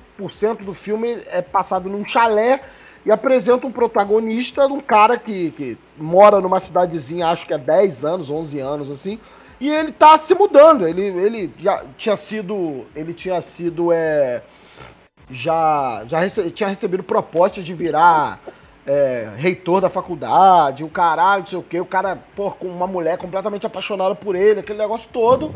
do filme é passado num chalé e apresenta um protagonista um cara que, que mora numa cidadezinha, acho que é 10 anos, 11 anos, assim, e ele tá se mudando. Ele, ele já tinha sido. Ele tinha sido. É, já, já rece- tinha recebido propostas de virar é, reitor da faculdade, o caralho, não sei o quê, o cara, pô, com uma mulher completamente apaixonada por ele, aquele negócio todo,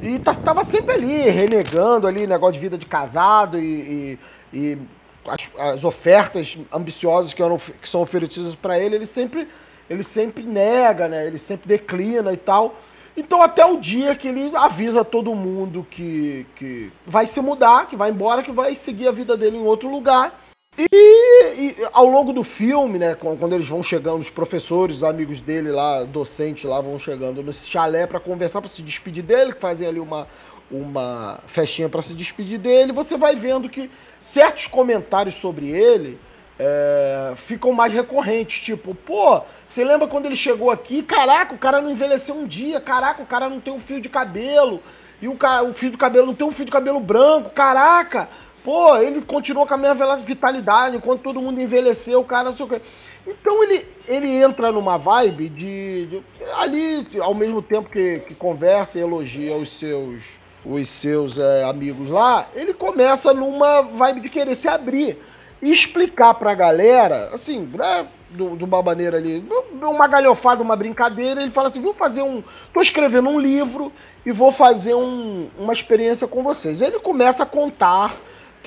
e tá, tava sempre ali, renegando ali, negócio de vida de casado e, e- e as, as ofertas ambiciosas que, eram, que são oferecidas pra ele, ele sempre, ele sempre nega, né, ele sempre declina e tal. Então até o dia que ele avisa todo mundo que, que vai se mudar, que vai embora, que vai seguir a vida dele em outro lugar. E, e ao longo do filme, né, quando, eles vão chegando, os professores, os amigos dele lá, docentes lá, vão chegando nesse chalé pra conversar, pra se despedir dele, que fazem ali uma, uma festinha pra se despedir dele, você vai vendo que certos comentários sobre ele é, ficam mais recorrentes, tipo, pô, você lembra quando ele chegou aqui? Caraca, o cara não envelheceu um dia, caraca, o cara não tem um fio de cabelo, e o, cara, o fio de cabelo não tem um fio de cabelo branco, caraca, pô, ele continua com a mesma vitalidade, enquanto todo mundo envelheceu, o cara não sei o quê. Então ele, ele entra numa vibe de, de- ali, ao mesmo tempo que, que conversa e elogia os seus os seus é, amigos lá, ele começa numa vibe de querer se abrir e explicar pra galera, assim, né, do- de uma maneira ali, uma galhofada, uma brincadeira, ele fala assim, vou fazer um, tô escrevendo um livro e vou fazer um- uma experiência com vocês. Ele começa a contar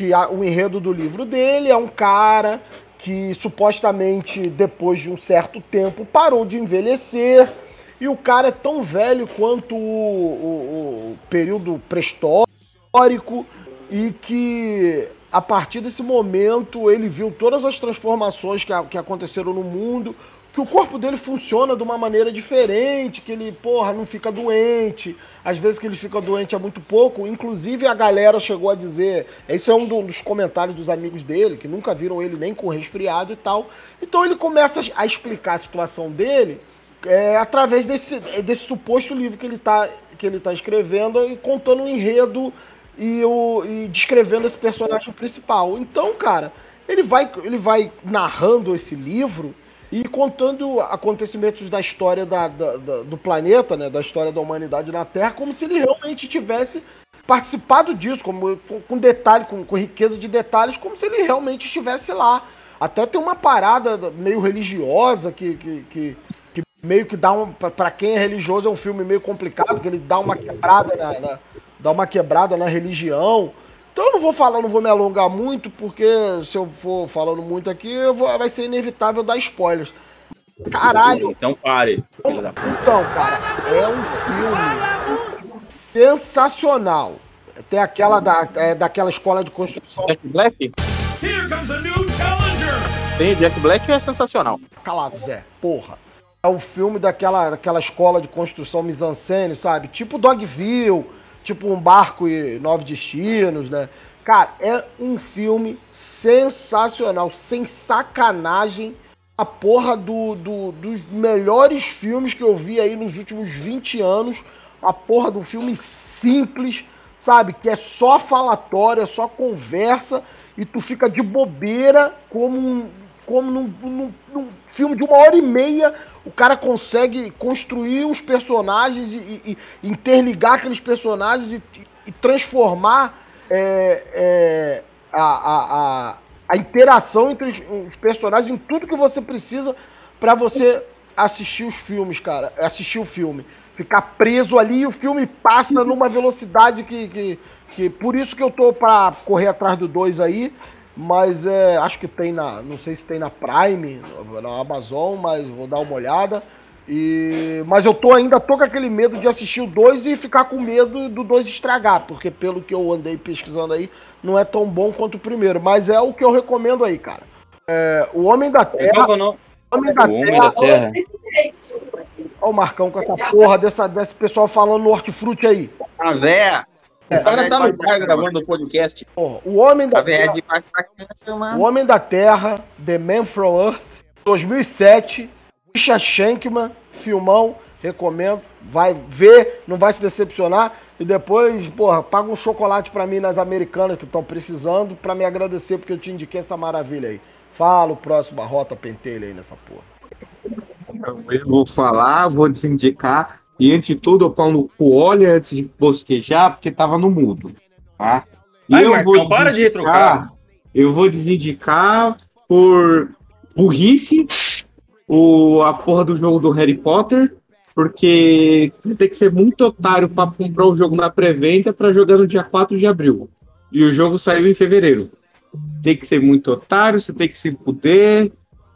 que a- o enredo do livro dele é um cara que supostamente depois de um certo tempo parou de envelhecer e o cara é tão velho quanto o, o- o período pré-histórico e que a partir desse momento ele viu todas as transformações que, que aconteceram no mundo, que o corpo dele funciona de uma maneira diferente, que ele, porra, não fica doente, às vezes que ele fica doente é muito pouco, inclusive a galera chegou a dizer, esse é um do- dos comentários dos amigos dele, que nunca viram ele nem com resfriado e tal, então ele começa a explicar a situação dele é, através desse, desse suposto livro que ele está que ele tá escrevendo e contando o enredo e, o, e descrevendo esse personagem principal. Então, cara, ele vai, ele vai narrando esse livro e contando acontecimentos da história da, da- da- do planeta, né, da história da humanidade na Terra, como se ele realmente tivesse participado disso, como, com, detalhe, com, com riqueza de detalhes, como se ele realmente estivesse lá. Até tem uma parada meio religiosa que, que, que, que meio que dá um. Pra quem é religioso é um filme meio complicado, porque ele dá uma quebrada na, na- dá uma quebrada na religião. Então eu não vou falar, não vou me alongar muito, porque se eu for falando muito aqui, eu vou- vai ser inevitável dar spoilers. Caralho, Então pare. então, cara, é um filme sensacional. Tem aquela da, é, daquela escola de construção. Jack Black? Tem, Jack Black é sensacional. Calado, Zé. Porra. É o filme daquela, daquela escola de construção mise-en-scène, sabe? Tipo Dogville, tipo Um Barco e Nove Destinos, né? Cara, é um filme sensacional, sem sacanagem. A porra do, do- dos melhores filmes que eu vi aí nos últimos 20 anos. A porra do filme simples, sabe? Que é só falatório, é só conversa e tu fica de bobeira como um, como num, num- num filme de uma hora e meia o cara consegue construir os personagens e, e- interligar aqueles personagens e, e transformar é, é, a, a, a, a interação entre os, os personagens em tudo que você precisa pra você assistir os filmes, cara. Assistir o filme. Ficar preso ali e o filme passa numa velocidade que, que, que. Por isso que eu tô pra correr atrás do 2 aí. Mas é, acho que tem na. Não sei se tem na Prime, na Amazon, mas vou dar uma olhada. E, mas eu tô ainda tô com aquele medo de assistir o 2 e ficar com medo do 2 estragar, porque pelo que eu andei pesquisando aí, não é tão bom quanto o primeiro. Mas é o que eu recomendo aí, cara. É, o Homem da Terra. É o nome? Homem da O Homem da Terra. Olha o Marcão com essa porra dessa, desse pessoal falando no hortifruti aí. A véia. O cara tá no bar gravando o podcast. O Homem da é Terra. O Homem da Terra, The Man from Earth, 2007. Richard Shankman, filmão, recomendo. Vai ver, não vai se decepcionar. E depois, porra, paga um chocolate pra mim nas americanas que estão precisando pra me agradecer porque eu te indiquei essa maravilha aí. Fala o próximo a rota pentelha aí nessa porra. Eu vou falar, vou desindicar. E antes de tudo, eu pau no cu, olha antes de bosquejar, porque tava no mudo. Tá? E Ai, eu Marcão, vou para de retrucar. Eu vou desindicar por burrice o, a porra do jogo do Harry Potter, porque você tem que ser muito otário pra comprar o jogo na pré-venda pra jogar no dia 4 de abril. E o jogo saiu em fevereiro. Tem que ser muito otário, você tem que se fuder.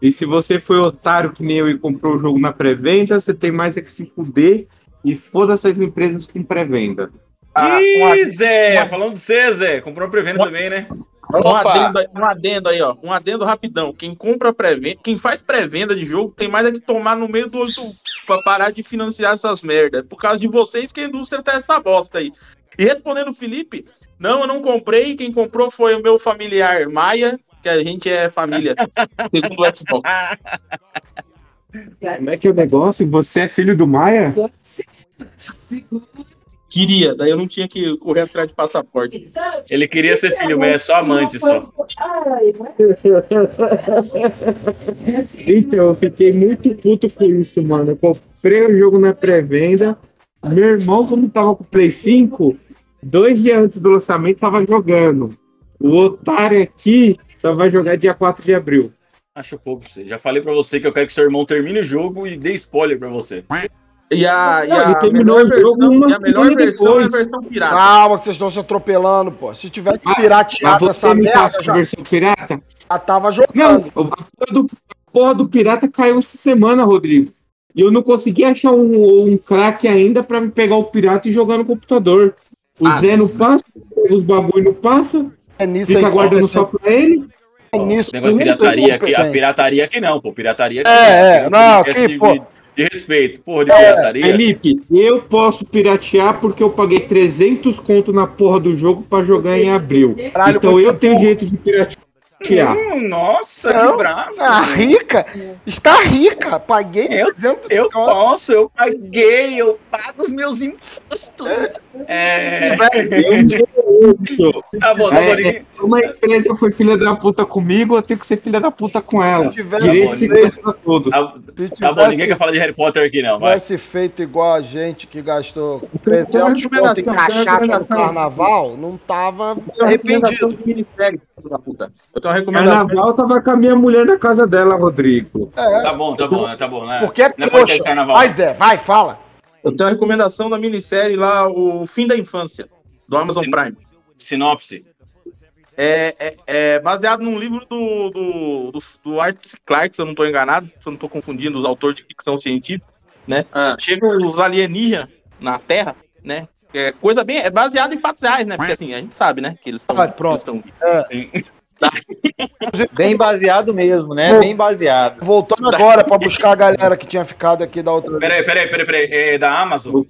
E se você foi otário que nem eu e comprou o jogo na pré-venda, você tem mais é que se fuder. E foda-se as empresas com pré-venda. Ih, Zé, falando de você, Zé. Comprou pré-venda também, né? Um adendo, aí- um adendo aí, ó. Um adendo rapidão. Quem compra pré-venda, quem faz pré-venda de jogo tem mais é que tomar no meio do olho do- pra parar de financiar essas merdas. Por causa de vocês que a indústria tá essa bosta aí. E respondendo o Felipe, não, eu não comprei. Quem comprou foi o meu familiar Maia, que a gente é família. segundo o Xbox. Como é que é o negócio? Você é filho do Maia? Queria, daí eu não tinha que correr atrás de passaporte. Ele queria ser filho, mas é só amante só. Então, eu fiquei muito puto com isso, mano. Eu comprei o jogo na pré-venda. Meu irmão, como tava com o Play 5, dois dias antes do lançamento, tava jogando. O otário aqui só vai jogar dia 4 de abril. Acho pouco você. Já falei pra você que eu quero que seu irmão termine o jogo e dê spoiler pra você. E a, e Não, a ele terminou melhor o jogo versão, uma e a melhor versão é a depois. versão pirata. Calma, que vocês estão se atropelando, pô. Se tivesse Mas pirateado você essa me merda, passa a já, versão pirata? já tava Não, jogando. a porra, do, a porra do pirata caiu essa semana, Rodrigo. E eu não consegui achar um, um craque ainda pra me pegar o pirata e jogar no computador. O Ah. Zé não passa, os bagulho não passa, É nisso fica aí. guardando só pra ele. É nisso. Esse negócio de pirataria aqui, a pirataria aqui não, pô. Pirataria aqui É, Tem é, não, que, de, pô. de- de respeito. Porra de É, pirataria. Felipe, eu posso piratear porque eu paguei 300 conto na porra do jogo pra jogar em abril. Caralho, então eu tenho direito de piratear. Hum, nossa, Não, que bravo. Ah, rica? Está rica. Paguei Eu- 300 Eu conto. posso, eu paguei, eu pago os meus impostos. É. Eu, isso. Tá bom, tá bom. É, ninguém- é, uma empresa foi filha da puta comigo, eu tenho que ser filha da puta com ela. tivesse Direito de feito- pra todos. Tá, Se tá bom, tivesse- ninguém quer falar de Harry Potter aqui, não. Vai. tivesse feito igual a gente que gastou 300 recomendação, conto em cachaça no carnaval, não tava arrependido. recomendação de minissérie, filho da puta. Eu tenho uma recomendação. Carnaval tava com a minha mulher na casa dela, Rodrigo. Tá bom, tá bom, tá bom, né? Porque é Não é de carnaval. Mas é, vai, fala. Eu tenho uma recomendação da minissérie lá, O Fim da Infância, do Amazon Prime. Sinopse. É, é, é baseado num livro do, do, do, do Arthur C. Clarke, se eu não estou enganado, se eu não estou confundindo os autores de ficção científica, né? Chegam os alienígenas na Terra, né? É coisa bem. É baseado em fatos reais, né? Porque assim, a gente sabe, né? Que eles estão. Ah, pronto. Bem baseado mesmo, né? Bem baseado. Voltando agora pra buscar a galera que tinha ficado aqui da outra Peraí, peraí, peraí, peraí. É da Amazon?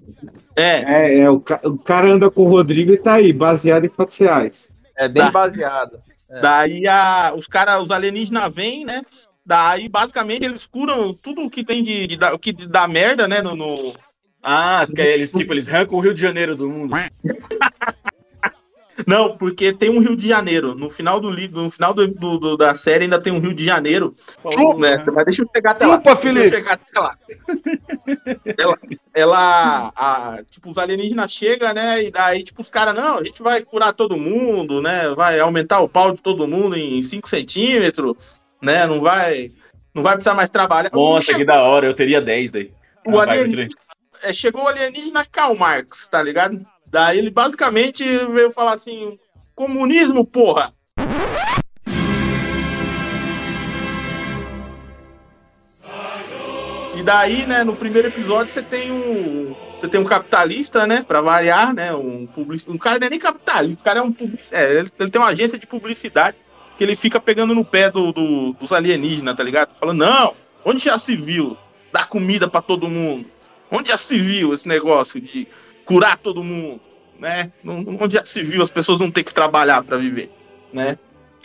É. É, é o, ca- o cara anda com o Rodrigo e tá aí, baseado em fatos reais. É bem Tá. baseado. Daí a, os caras, os alienígenas vêm, né? Daí, basicamente, eles curam tudo o que tem de, de, o que dá merda, né? No, no- Ah, que eles, tipo, eles arrancam o Rio de Janeiro do mundo. Não, porque tem um Rio de Janeiro. No final do livro, no final do, do- do- da série ainda tem um Rio de Janeiro. né? Mas deixa eu chegar até lá. Chupa, Deixa eu Felipe. chegar até lá. ela, ela a- tipo, os alienígenas chegam, né? E daí, tipo, os caras, não, a gente vai curar todo mundo, né? Vai aumentar o pau de todo mundo em 5 centímetros, né? Não vai, não vai precisar mais trabalhar. Nossa, Chegou- que da hora, eu teria 10 daí. o Ah, alienígena, é, chegou o alienígena Karl Marx, tá ligado? Daí ele basicamente veio falar assim: comunismo, porra! E daí, né, no primeiro episódio você tem um. Você tem um capitalista, né? Pra variar, né? Um, public... um cara não é nem capitalista, o cara é um publicista. É, ele, ele tem uma agência de publicidade que ele fica pegando no pé do, do- dos alienígenas, tá ligado? Falando, não, onde já se viu dar comida pra todo mundo? Onde já se viu esse negócio de curar todo mundo? Né? Não- Onde já se viu as pessoas não ter que trabalhar pra viver? Né?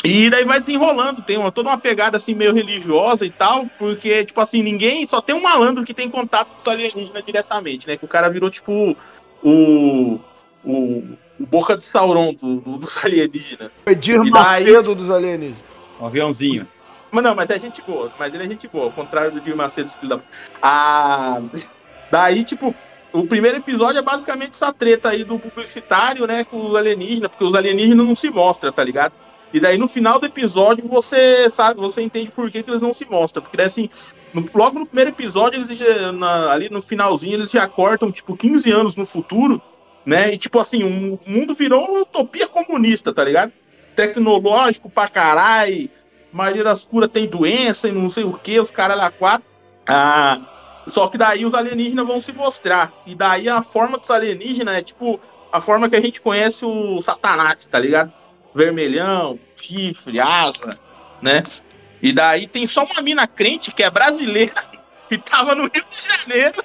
E daí vai desenrolando, tem uma, toda uma pegada assim meio religiosa e tal, porque, tipo assim, ninguém. Só tem um malandro que tem contato com os alienígenas diretamente, né? Que o cara virou, tipo, o. O, o boca de Sauron do, do- dos alienígenas. Edir E daí- Macedo dos alienígenas. Um aviãozinho. Mas não, mas é gente boa. Mas ele é gente boa, ao contrário do Dir Macedo, filho da. Ah, daí, tipo, o primeiro episódio é basicamente essa treta aí do publicitário, né, com os alienígenas, porque os alienígenas não se mostram, tá ligado? E daí no final do episódio você sabe, você entende por que, que eles não se mostram. Porque daí, assim, no- logo no primeiro episódio, eles já- na- ali no finalzinho, eles já cortam, tipo, 15 anos no futuro, né? E tipo assim, o mundo virou uma utopia comunista, tá ligado? Tecnológico pra caralho, maioria das curas tem doença e não sei o que, os caras lá quatro. Ah, só que daí os alienígenas vão se mostrar. E daí a forma dos alienígenas é tipo a forma que a gente conhece o Satanás, tá ligado? Vermelhão, chifre, asa, né? E daí tem só uma mina crente que é brasileira e tava no Rio de Janeiro.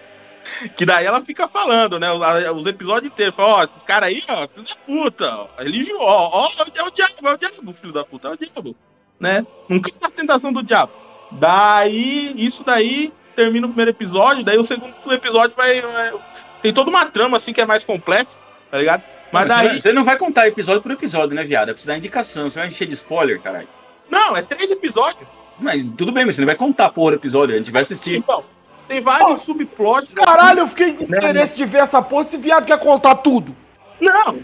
Que daí ela fica falando, né? Os, os episódios inteiros. Fala, ó, esses caras aí, ó, filho da puta, ó, religioso, ó, ó, é o diabo, é o diabo, filho da puta, é o diabo, né? Nunca na tentação do diabo. Daí, isso daí termina o primeiro episódio, daí o segundo episódio vai, vai- tem toda uma trama assim que é mais complexa, tá ligado? Mas Mas você, daí, não- você não vai contar episódio por episódio, né, viado? É pra você dar indicação. Você vai encher de spoiler, caralho. não, é três episódios. Mas tudo bem, mas você não vai contar por episódio. A gente vai assistir. Então, tem vários subplots. Caralho, eu fiquei com interesse de ver essa porra. Esse viado quer contar tudo. Não,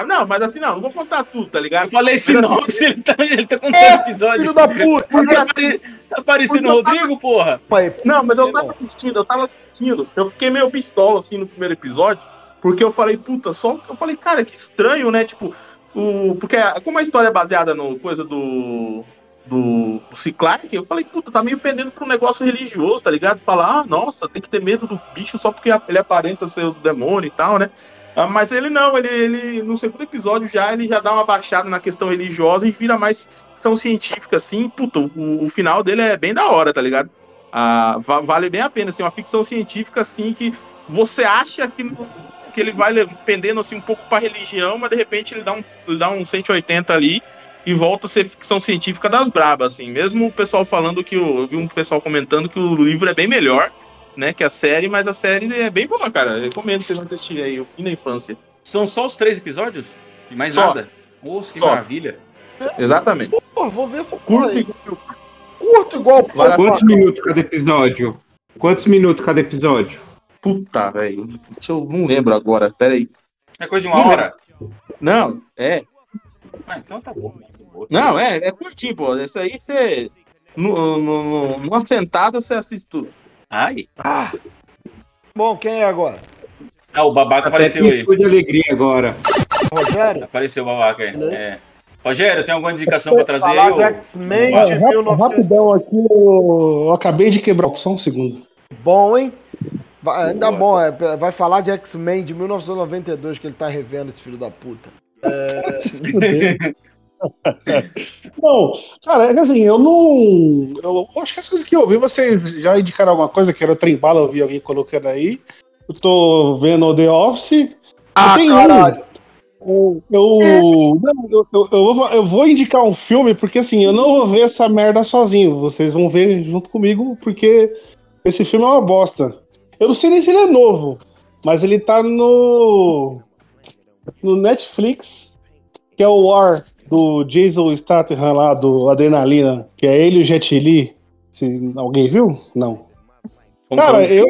ah, não, mas assim, não, não vou contar tudo, tá ligado? Eu falei assim, sinopse, ele tá, ele tá contando É, episódio. filho da puta. Tá apare- tá aparecendo o Rodrigo, porra. Não, mas eu tava assistindo, eu tava assistindo. Eu fiquei meio pistola assim no primeiro episódio, porque eu falei, puta, só. Eu falei, cara, que estranho, né? Tipo, o. Porque como a história é baseada no coisa do. Do, do C. Clarke, eu falei, puta, tá meio pendendo pra um negócio religioso, tá ligado? Falar, ah, nossa, tem que ter medo do bicho só porque ele aparenta ser o demônio e tal, né? Ah, mas ele não, ele, ele no segundo episódio já ele já dá uma baixada na questão religiosa e vira mais ficção científica, assim. Puta, o, o final dele é bem da hora, tá ligado? Ah, va- vale bem a pena, assim, uma ficção científica, assim, que você acha que, que ele vai pendendo, assim, um pouco pra religião, mas de repente ele dá um, ele dá um 180 ali e volta a ser ficção científica das brabas, assim. Mesmo o pessoal falando que eu vi um pessoal comentando que o livro é bem melhor, né, que a série, mas a série é bem boa, cara. Eu recomendo vocês assistirem aí, o fim da infância. São só os três episódios? E mais Só. nada. Nossa, que Só. maravilha. Exatamente. Pô, vou ver essa Curto igual. Curto igual. Vai pô. Quantos minutos cada episódio? Quantos minutos cada episódio? Puta, velho. Deixa Eu não lembro agora. Pera aí. É coisa de uma hora? Não, é. Ah, então tá bom. Não, é, é curtinho, pô. Esse aí você. No, no, no- numa sentada você assiste tudo. Ai. Ah. Bom, quem é agora? Ah, o babaca Até apareceu aí. de alegria agora. Rogério? Apareceu o babaca aí. É. Rogério, tem alguma indicação pra trazer aí? Falar de X-Men de Rap- 1900. Rapidão aqui, eu, eu acabei de quebrar. Só um segundo. Bom, hein? Vai- ainda Boa. bom, é, vai falar de X-Men de 1992 que ele tá revendo esse filho da puta. É... Não, cara, é que assim, eu não. Eu acho que as coisas que eu ouvi, vocês já indicaram alguma coisa, que era o trem bala, eu vi alguém colocando aí. Eu tô vendo o The Office. Ah, tem caralho. um. Eu, eu, não, eu, eu, eu vou, eu vou indicar um filme, porque assim, eu não vou ver essa merda sozinho. Vocês vão ver junto comigo, porque esse filme é uma bosta. Eu não sei nem se ele é novo, mas ele tá no. no Netflix, que é o War do Jason Statham lá, do Adrenalina, que é ele e o Jet Li. Se alguém viu? Não. Como Cara, é eu.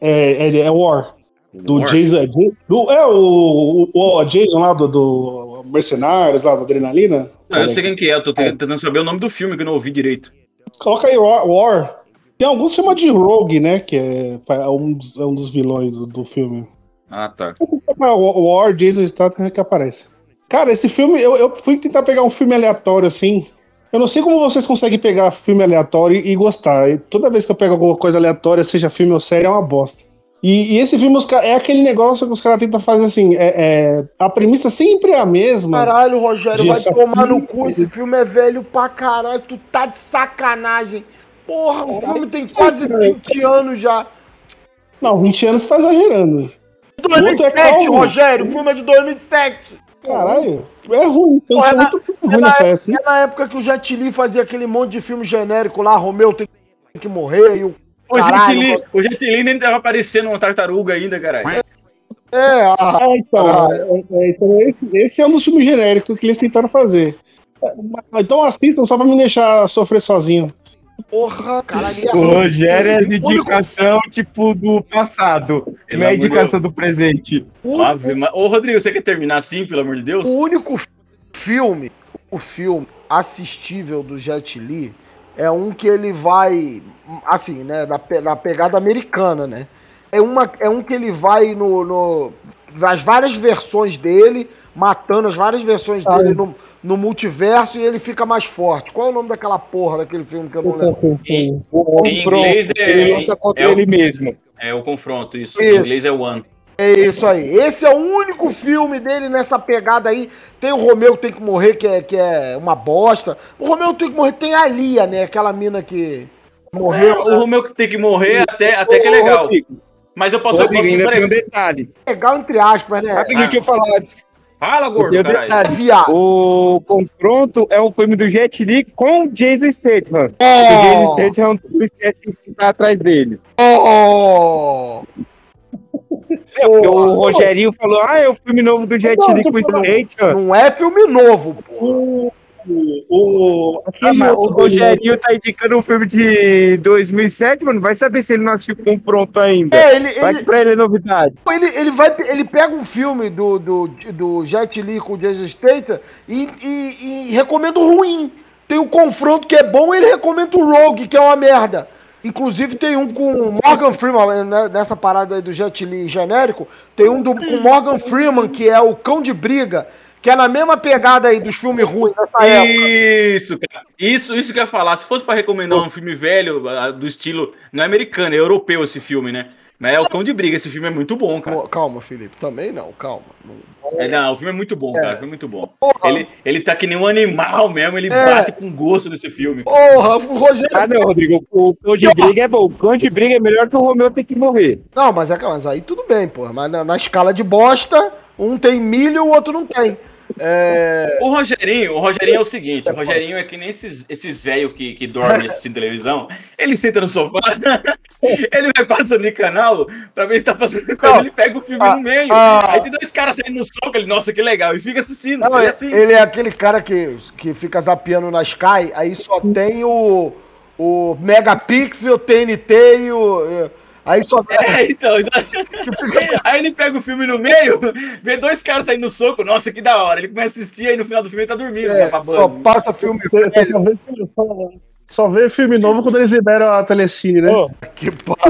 É, é, é War. Do War? Jason. Do, é o, o, o Jason lá do, do Mercenários, lá do Adrenalina. Não, eu sei quem que é, eu tô tentando saber o nome do filme que eu não ouvi direito. Coloca aí War. Tem alguns que chamam de Rogue, né? Que é, é um, dos- é um dos vilões do, do filme. Ah, tá. O War, Jason Statham é que aparece. Cara, esse filme, eu, eu fui tentar pegar um filme aleatório assim. Eu não sei como vocês conseguem pegar filme aleatório e gostar. E toda vez que eu pego alguma coisa aleatória, seja filme ou série, é uma bosta. E, e esse filme é aquele negócio que os caras tentam fazer assim. É, é- a premissa sempre é a mesma. Caralho, Rogério, vai tomar no filme- cu. Esse filme é velho pra caralho. Tu tá de sacanagem. Porra, o filme tem quase 20 anos já. Não, 20 anos você tá exagerando. O outro é 2007, calmo. Rogério. O filme é de 2007. Caralho, é ruim. Então Pô, é na- muito filme É ruim na, nessa época, época. é na época que o Jet Li fazia aquele monte de filme genérico lá, Romeu tem que morrer e o. O Jet Li, o Jet Li nem tava aparecendo uma tartaruga ainda, caralho. É, ah, É, então, é, é, então esse, esse é um dos filmes genéricos que eles tentaram fazer. Então assistam só pra me deixar sofrer sozinho. Porra, caralho. O Rogério é a indicação, tipo, do passado. Não é a indicação do presente. Ave, ma- Ô, Rodrigo, você quer terminar assim, pelo amor de Deus? O único filme, o filme assistível do Jet Li é um que ele vai, assim, né, na pegada americana, né? É, uma, é um que ele vai no, no nas várias versões dele, matando as várias versões Ah, dele no, no multiverso e ele fica mais forte. Qual é o nome daquela porra daquele filme que eu não lembro? Em, O em inglês é, Ele luta contra é, ele o, mesmo. é o confronto, isso. Isso. Em inglês é One. É isso aí. Esse é o único filme dele nessa pegada aí. Tem o Romeu que tem que morrer, que é, que é uma bosta. O Romeu tem que morrer. Tem a Lia, né? Aquela mina que morreu. O Romeu que tem que morrer até, até que é legal. Mas eu posso. Eu Rodrigo, posso ainda um detalhe. Legal entre aspas, né? Rapidinho, deixa eu falar antes. Fala, gordo, um caralho. detalhe. Viado. O confronto é um filme do Jet Li com Jason Statham. Oh. O Jason Statham é um dos que tá atrás dele. Oh, É, porque o Rogerinho falou, ah, é o filme novo do Jet Li com o Statham. não é filme novo, pô. O, o, Ah, mas o Rogerinho tá indicando um filme de 2007, mano. Vai saber se ele não assistiu confronto ainda. É, ele, Vai ele, que pra ele é novidade. ele, ele, vai, ele pega um filme do, do, do Jet Li com o Jason Statham e, e, e recomenda o ruim. Tem o confronto que é bom e ele recomenda o Rogue, que é uma merda. Inclusive tem um com Morgan Freeman, né, nessa parada aí do Jet Li genérico, tem um do, com Morgan Freeman, que é o Cão de Briga, que é na mesma pegada aí dos filmes ruins dessa época. Isso, cara. Isso, isso que eu ia falar. Se fosse pra recomendar um filme velho, do estilo. Não é americano, é europeu esse filme, né? Mas é o Cão de Briga. Esse filme é muito bom, cara. Calma, Felipe, também não, calma. É, não, o filme é muito bom, É. cara. O filme é muito bom. Ele, ele tá que nem um animal mesmo, ele É. bate com gosto nesse filme. Porra, o Rogério. Ah, não, Rodrigo. O Cão de Briga é bom. O Cão de Briga é melhor que o Romeu tem que morrer. Não, mas, é, mas aí tudo bem, porra. Mas na, na escala de bosta, um tem milho, o outro não tem. É... O Rogerinho, o Rogerinho é o seguinte, o Rogerinho é que nem esses, esses velhos que, que dormem assistindo televisão, ele senta no sofá, ele vai passando de canal pra ver se tá fazendo coisa, ele pega o filme Ah, no meio. ah. Aí tem dois caras saindo no soco, ele, nossa, que legal, e fica assistindo. Não, ele é ele, assim. ele é aquele cara que, que fica zapeando na Sky, aí só tem o, o Megapixel, o TNT e o. Aí só É, então, aí ele pega o filme no meio, vê dois caras saindo no soco, nossa, que da hora. Ele começa a assistir, aí no final do filme ele tá dormindo, É, tá só passa filme Só vê, só- só vê filme novo quando eles liberam a telecine, né? Que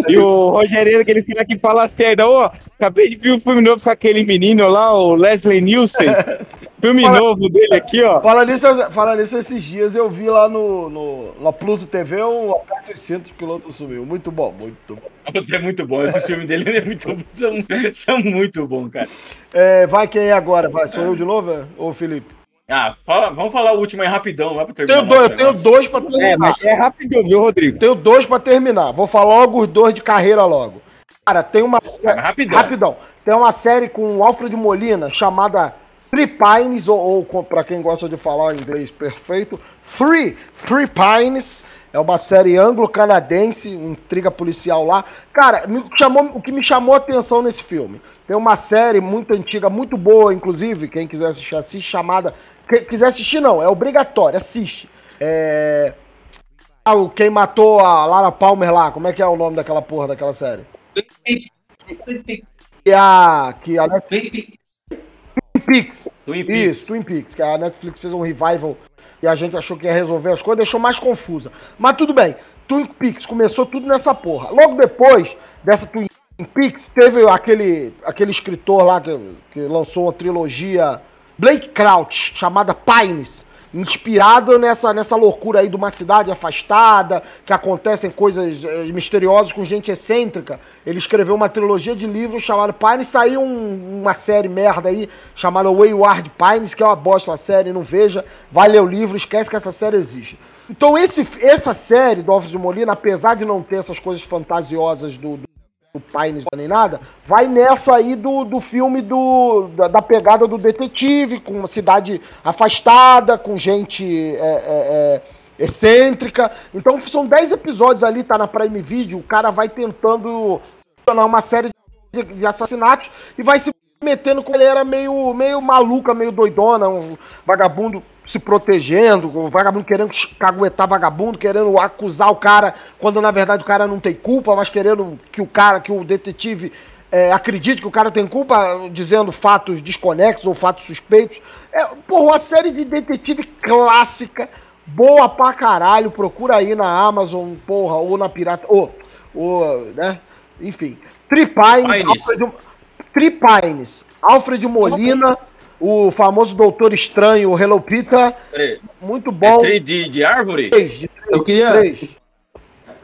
E o Rogerinho, aquele filho que fala sério, ó, acabei de ver um filme novo com aquele menino lá, o Leslie Nielsen. filme Fala- novo dele aqui, ó. Fala nisso, fala nisso esses dias, eu vi lá no, no, na Pluto TV o Aperto os Cintos, o piloto sumiu. Muito bom, muito bom. Nossa, é muito bom. Esses filmes dele é muito, são, são muito bons, cara. É, vai quem é agora? Vai, sou eu de novo é? ou Felipe? Ah, fala, vamos falar o último aí rapidão, vai pra terminar. Tenho dois, eu tenho dois pra terminar. É, mas é rapidinho, viu, Rodrigo? Tenho dois pra terminar. Vou falar logo os dois de carreira logo. Cara, tem uma série. rapidão. Rapidão. Tem uma série com o Alfred Molina chamada Three Pines, ou, ou pra quem gosta de falar inglês perfeito, Free, Three Pines. É uma série anglo-canadense, intriga policial lá. Cara, me chamou, o que me chamou a atenção nesse filme. Tem uma série muito antiga, muito boa, inclusive, quem quiser assistir, assiste, chamada. Quem quiser assistir, não, é obrigatório, assiste. É. Ah, o Quem matou a Lara Palmer lá, como é que é o nome daquela porra daquela série? Que a. Que a Netflix. Twin Peaks. Twin Peaks. Isso, Twin Peaks, que a Netflix fez um revival e a gente achou que ia resolver as coisas, deixou mais confusa. Mas tudo bem, Twin Peaks começou tudo nessa porra. Logo depois dessa Twin Peaks, teve aquele, aquele escritor lá que, que lançou uma trilogia, Blake Crouch, chamada Pines, inspirado nessa, nessa loucura aí de uma cidade afastada, que acontecem coisas eh, misteriosas com gente excêntrica. Ele escreveu uma trilogia de livros chamada Pines, saiu um- uma série merda aí chamada Wayward Pines, que é uma bosta a série, não veja, vai ler o livro, esquece que essa série existe. Então esse, essa série do Alves de Molina, apesar de não ter essas coisas fantasiosas do, do do Pines nem nada, vai nessa aí do, do filme do, da, da pegada do detetive, com uma cidade afastada, com gente é, é, é, excêntrica. Então são 10 episódios ali, tá na Prime Video, o cara vai tentando uma série de, de assassinatos e vai se metendo com ele era meio, meio maluca, meio doidona, um vagabundo se protegendo, o vagabundo querendo caguetar vagabundo, querendo acusar o cara, quando na verdade o cara não tem culpa, mas querendo que o cara, que o detetive é, acredite que o cara tem culpa, dizendo fatos desconexos ou fatos suspeitos. É, porra, uma série de detetive clássica, boa pra caralho, procura aí na Amazon, porra, ou na Pirata, ou, ou né, enfim. Tripines. Alfred, Tripines, Alfred Molina, o famoso Doutor Estranho, o Hello Peter, Peraí, muito É bom. tri de, de árvore? De Eu queria-.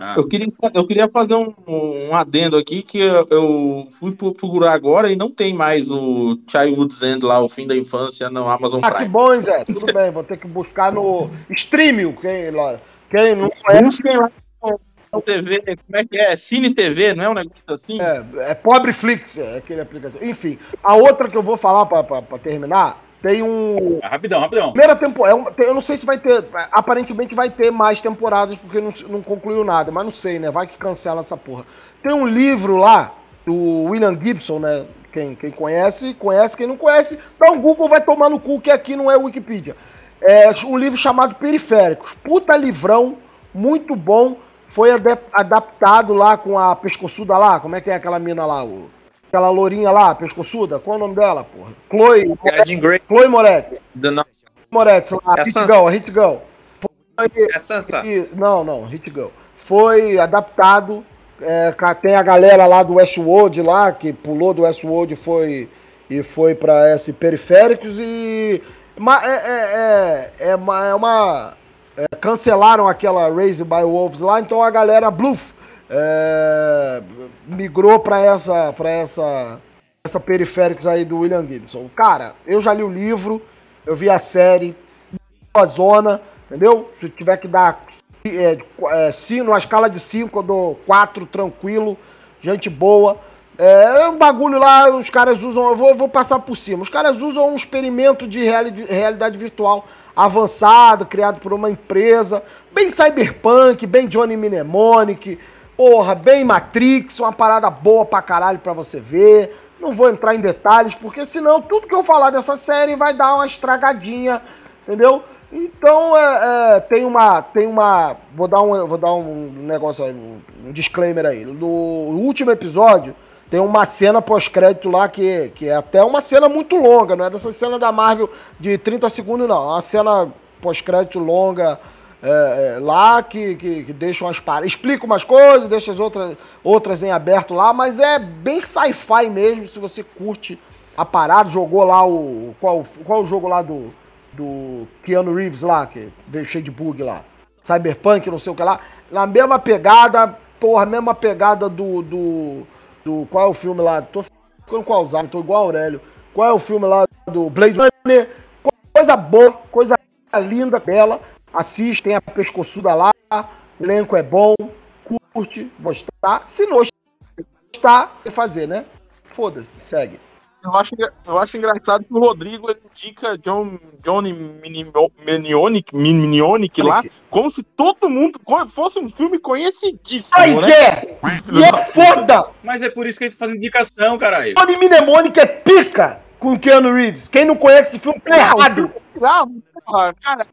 Ah. Eu queria, eu queria fazer um, um adendo aqui que eu, eu fui pro- procurar agora e não tem mais o Childhood's End lá, o fim da infância, no Amazon Ah, que Prime. bom, hein, Zé. Tudo bem, vou ter que buscar no Streamio, quem, quem não conhece. Busquem lá no TV, como é que é? Cine TV, não é um negócio assim? É, é Pobre Flix, é aquele aplicativo. Enfim, a outra que eu vou falar pra, pra, pra terminar, tem um. Ah, rapidão, rapidão. Primeira temporada, eu não sei se vai ter, aparentemente vai ter mais temporadas, porque não, não concluiu nada, mas não sei, né? Vai que cancela essa porra. Tem um livro lá, do William Gibson, né? Quem, quem conhece, conhece, quem não conhece, dá um Google, vai tomar no cu, que aqui não é Wikipedia. É um livro chamado Periféricos. Puta livrão, muito bom. Foi adaptado lá com a pescoçuda lá, como é que é aquela mina lá? O, aquela lourinha lá, pescoçuda, qual é o nome dela, porra? Chloe, É. Chloe Moretz. Do. Moretz lá, É Hit Sansa. Girl, Hit Girl. Foi, É Sansa. e- não, não, Hit Girl. Foi adaptado, é, tem a galera lá do Westworld lá, que pulou do Westworld e foi, e foi pra esse Periféricos e... ma- é, é, é, é uma... é uma- é, cancelaram aquela Raised by Wolves lá, então a galera Bluff é, migrou pra essa, pra essa, essa Periféricos aí do William Gibson. Cara, eu já li o livro, eu vi a série, boa zona, entendeu? Se tiver que dar é, é, cinco, numa escala de 5, eu dou 4 tranquilo, gente boa. É, é um bagulho lá, os caras usam, eu vou, vou passar por cima. Os caras usam um experimento de reali- realidade virtual avançado, criado por uma empresa, bem cyberpunk, bem Johnny Mnemonic, Porra, bem Matrix, uma parada boa pra caralho pra você ver. Não vou entrar em detalhes, porque senão tudo que eu falar dessa série vai dar uma estragadinha, entendeu? Então, é, é, tem uma. Tem uma. Vou dar um, vou dar um negócio aí, um, disclaimer aí. No último episódio, tem uma cena pós-crédito lá que, que é até uma cena muito longa, não é dessa cena da Marvel de 30 segundos, não. É uma cena pós-crédito longa é, é, lá que, que, que deixa umas. Explica umas coisas, deixa as outras, outras em aberto lá, mas é bem sci-fi mesmo, se você curte a parada. Jogou lá o. Qual, qual o jogo lá do do Keanu Reeves lá, que veio cheio de bug lá. Cyberpunk, não sei o que lá. Na mesma pegada, porra, mesma pegada do. do, do qual é o filme lá? Tô ficando com Alzheimer, tô igual Aurélio. Qual é o filme lá do Blade Runner? Coisa boa, coisa linda, bela. Assistem a pescoçuda lá. O elenco é bom, curte, gostar. Se não gostar, fazer, né? Foda-se, segue. Eu acho, eu acho engraçado que o Rodrigo ele indica John, Johnny Minionic, Minionic lá, como se todo mundo fosse um filme conhecidíssimo. Mas né? é! E é foda! Mas é por isso que a gente faz indicação, caralho. Johnny Mnemonic é pica com o Keanu Reeves. Quem não conhece esse filme tá errado. Ah, porra, cara,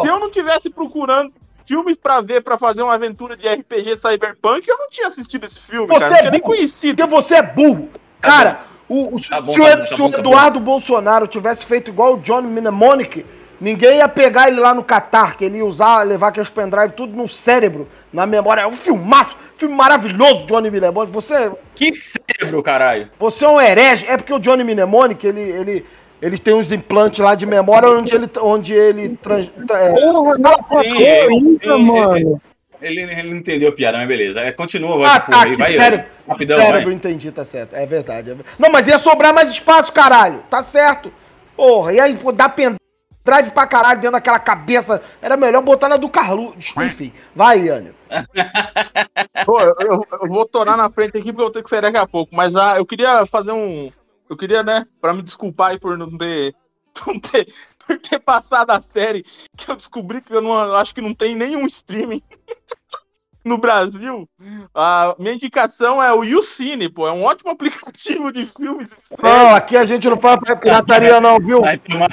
se eu não tivesse procurando filmes pra ver, pra fazer uma aventura de RPG Cyberpunk, eu não tinha assistido esse filme, Você cara. Não é tinha nem burro. conhecido. Porque você é burro. Cara, o, o- Tá bom, se, o, tá bom, tá se bom, o tá bom. Eduardo Bolsonaro tivesse feito igual o John Mnemonic, ninguém ia pegar ele lá no Catar, que ele ia usar, levar aqueles pendrive tudo no cérebro, na memória. É um filmaço, filme maravilhoso, Johnny Mnemonic. Você, Que cérebro, caralho. você é um herege. É porque o Johnny Mnemonic, ele, ele, ele tem uns implantes lá de memória onde ele, onde ele trans, tra- é, Porra, não, Sim, é, isso, sim, mano. Ele, ele não entendeu a piada, mas beleza. É, continua, vai, Ah, porra, tá, aí, vai, cérebro, rapidão, cérebro, vai. entendi, tá certo. É verdade. é Não, mas ia sobrar mais espaço, caralho. Tá certo. Porra, e aí, pô, dar pendrive pra caralho dentro daquela cabeça. Era melhor botar na do Carlu. Enfim, vai, Yânio. Pô, eu, eu- vou torar na frente aqui porque eu vou ter que sair daqui a pouco. Mas ah, eu queria fazer um. Eu queria, né, pra me desculpar aí por não ter. Por ter, por ter passado a série que eu descobri que eu não eu acho que não tem nenhum streaming no Brasil. A minha indicação é o YouCine, pô. É um ótimo aplicativo de filmes e séries. Não, aqui a gente não fala pra pirataria, não, viu? Vai tomar.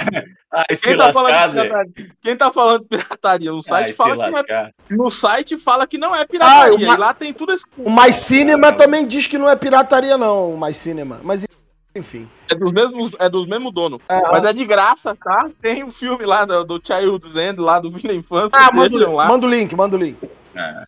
Ai, se Quem tá, falando lascar, pirataria? Quem tá falando pirataria? No site Ai, se fala que não é. No site fala que não é pirataria. Ah, uma- E lá tem tudo esse. O Mais Cinema também diz que não é pirataria, não, o Mais Cinema. Mas, enfim. É dos mesmos, é dos mesmos donos. É, Mas é de graça, tá? Tem um filme lá do, do Child's End, lá do Fim da Infância. Ah, manda, lá. manda o link, manda o link. Ah,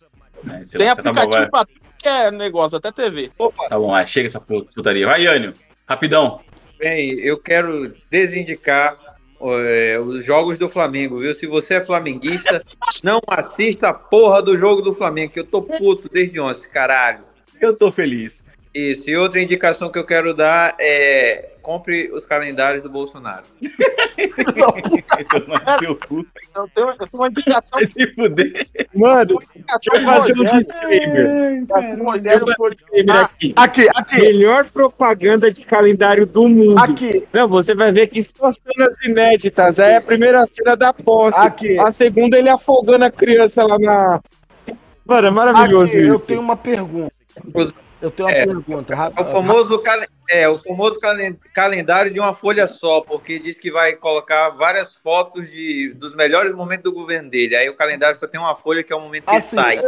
se Tem tá bom, aplicativo vai. pra tudo que é negócio, até TV. Tá bom, vai, chega essa putaria. Vai, Yânio. Rapidão. Bem, eu quero desindicar é, os jogos do Flamengo, viu? Se você é flamenguista, não assista a porra do jogo do Flamengo, que eu tô puto desde ontem, caralho. Eu tô feliz. Isso, e outra indicação que eu quero dar é compre os calendários do Bolsonaro. Tomar seu cu. Eu tenho, eu tenho uma indicação. Vai se fuder. Mano, deixa eu fazer um disclaimer. Eu disclaimer aqui. Aqui, aqui. Melhor propaganda de calendário do mundo. Aqui. Não, você vai ver que são cenas inéditas. Aí a primeira cena da posse. Aqui. A segunda ele afogando a criança lá na. Mano, é maravilhoso Aqui, eu isso. tenho uma pergunta. Eu tenho uma É, pergunta. É o famoso, é, o famoso calen- calendário de uma folha só, porque diz que vai colocar várias fotos de, dos melhores momentos do governo dele. Aí o calendário só tem uma folha que é o momento que Assim, ele sai.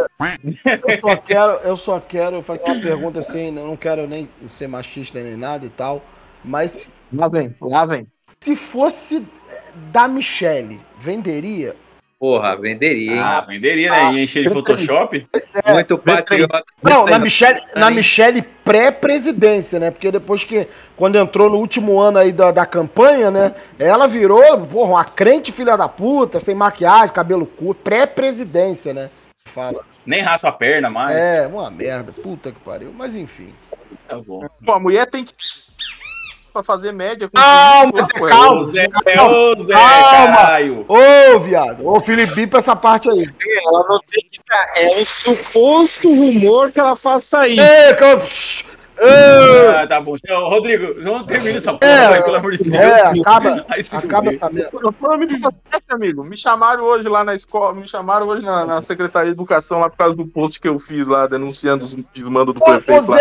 Eu só quero, eu só quero fazer uma pergunta assim, eu não quero nem ser machista nem nada e tal, mas Lá vem, lá vem. se fosse da Michelle, venderia? Porra, venderia, hein? Ah, venderia, né? Ia encher de Photoshop. Muito patriota. Não, na Michelle, na Michelle pré-presidência, né? Porque depois que, quando entrou no último ano aí da, da campanha, né? Ela virou, porra, uma crente filha da puta, sem maquiagem, cabelo curto, pré-presidência, né? Fala. Nem raspa a perna mais. É, uma merda, puta que pariu. Mas enfim. Tá bom. Pô, a mulher tem que. Pra fazer média com Calma, com- com- calma. Ô, Zé, ô, Zé, Calma. caralho. Ô, viado. Ô, Felipe, pra essa parte aí. Ela não tem que dar. É um suposto rumor que ela faça isso. Ei, calma. Ah, tá bom. Ô, Rodrigo, vamos terminar essa porra, É, vai, pelo amor de Deus. é, acaba- Aí se acaba fuder. essa merda. Eu tô no amigo, amigo. Me chamaram hoje lá na escola, me chamaram hoje na, na Secretaria de Educação lá por causa do post que eu fiz lá, denunciando os desmandos do Ô, ô, prefeito lá.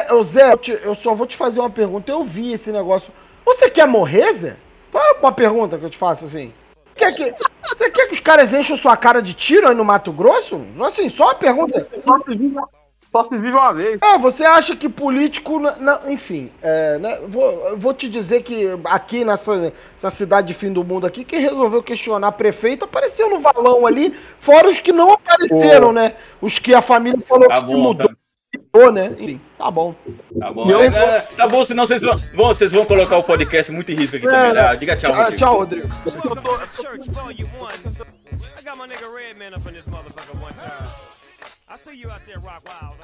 Zé, ô, Zé eu, te- eu só vou te fazer uma pergunta. Eu vi esse negócio. Você quer morrer, Zé? Qual é uma pergunta que eu te faço assim? Quer que, você quer que os caras enchem sua cara de tiro aí no Mato Grosso? Assim, só uma pergunta. Só se vive, só se vive uma vez. É, você acha que político. na- na- enfim, é, né, vou, eu vou te dizer que aqui nessa, nessa cidade de fim do mundo aqui, quem resolveu questionar prefeito apareceu no valão ali, fora os que não apareceram, Pô. né? Os que a família falou Tá que se bom, mudou, tá, mudou, né? Enfim, tá bom. tá bom. Eu É, vou- é, tá bom, senão vocês vão, vão- vocês vão colocar o podcast muito em risco aqui É, também. né? tá? Diga tchau, Ah, Rodrigo. tchau, Rodrigo. I got my nigga Redman up in this motherfucker one time. I see you out there, Rock Wild.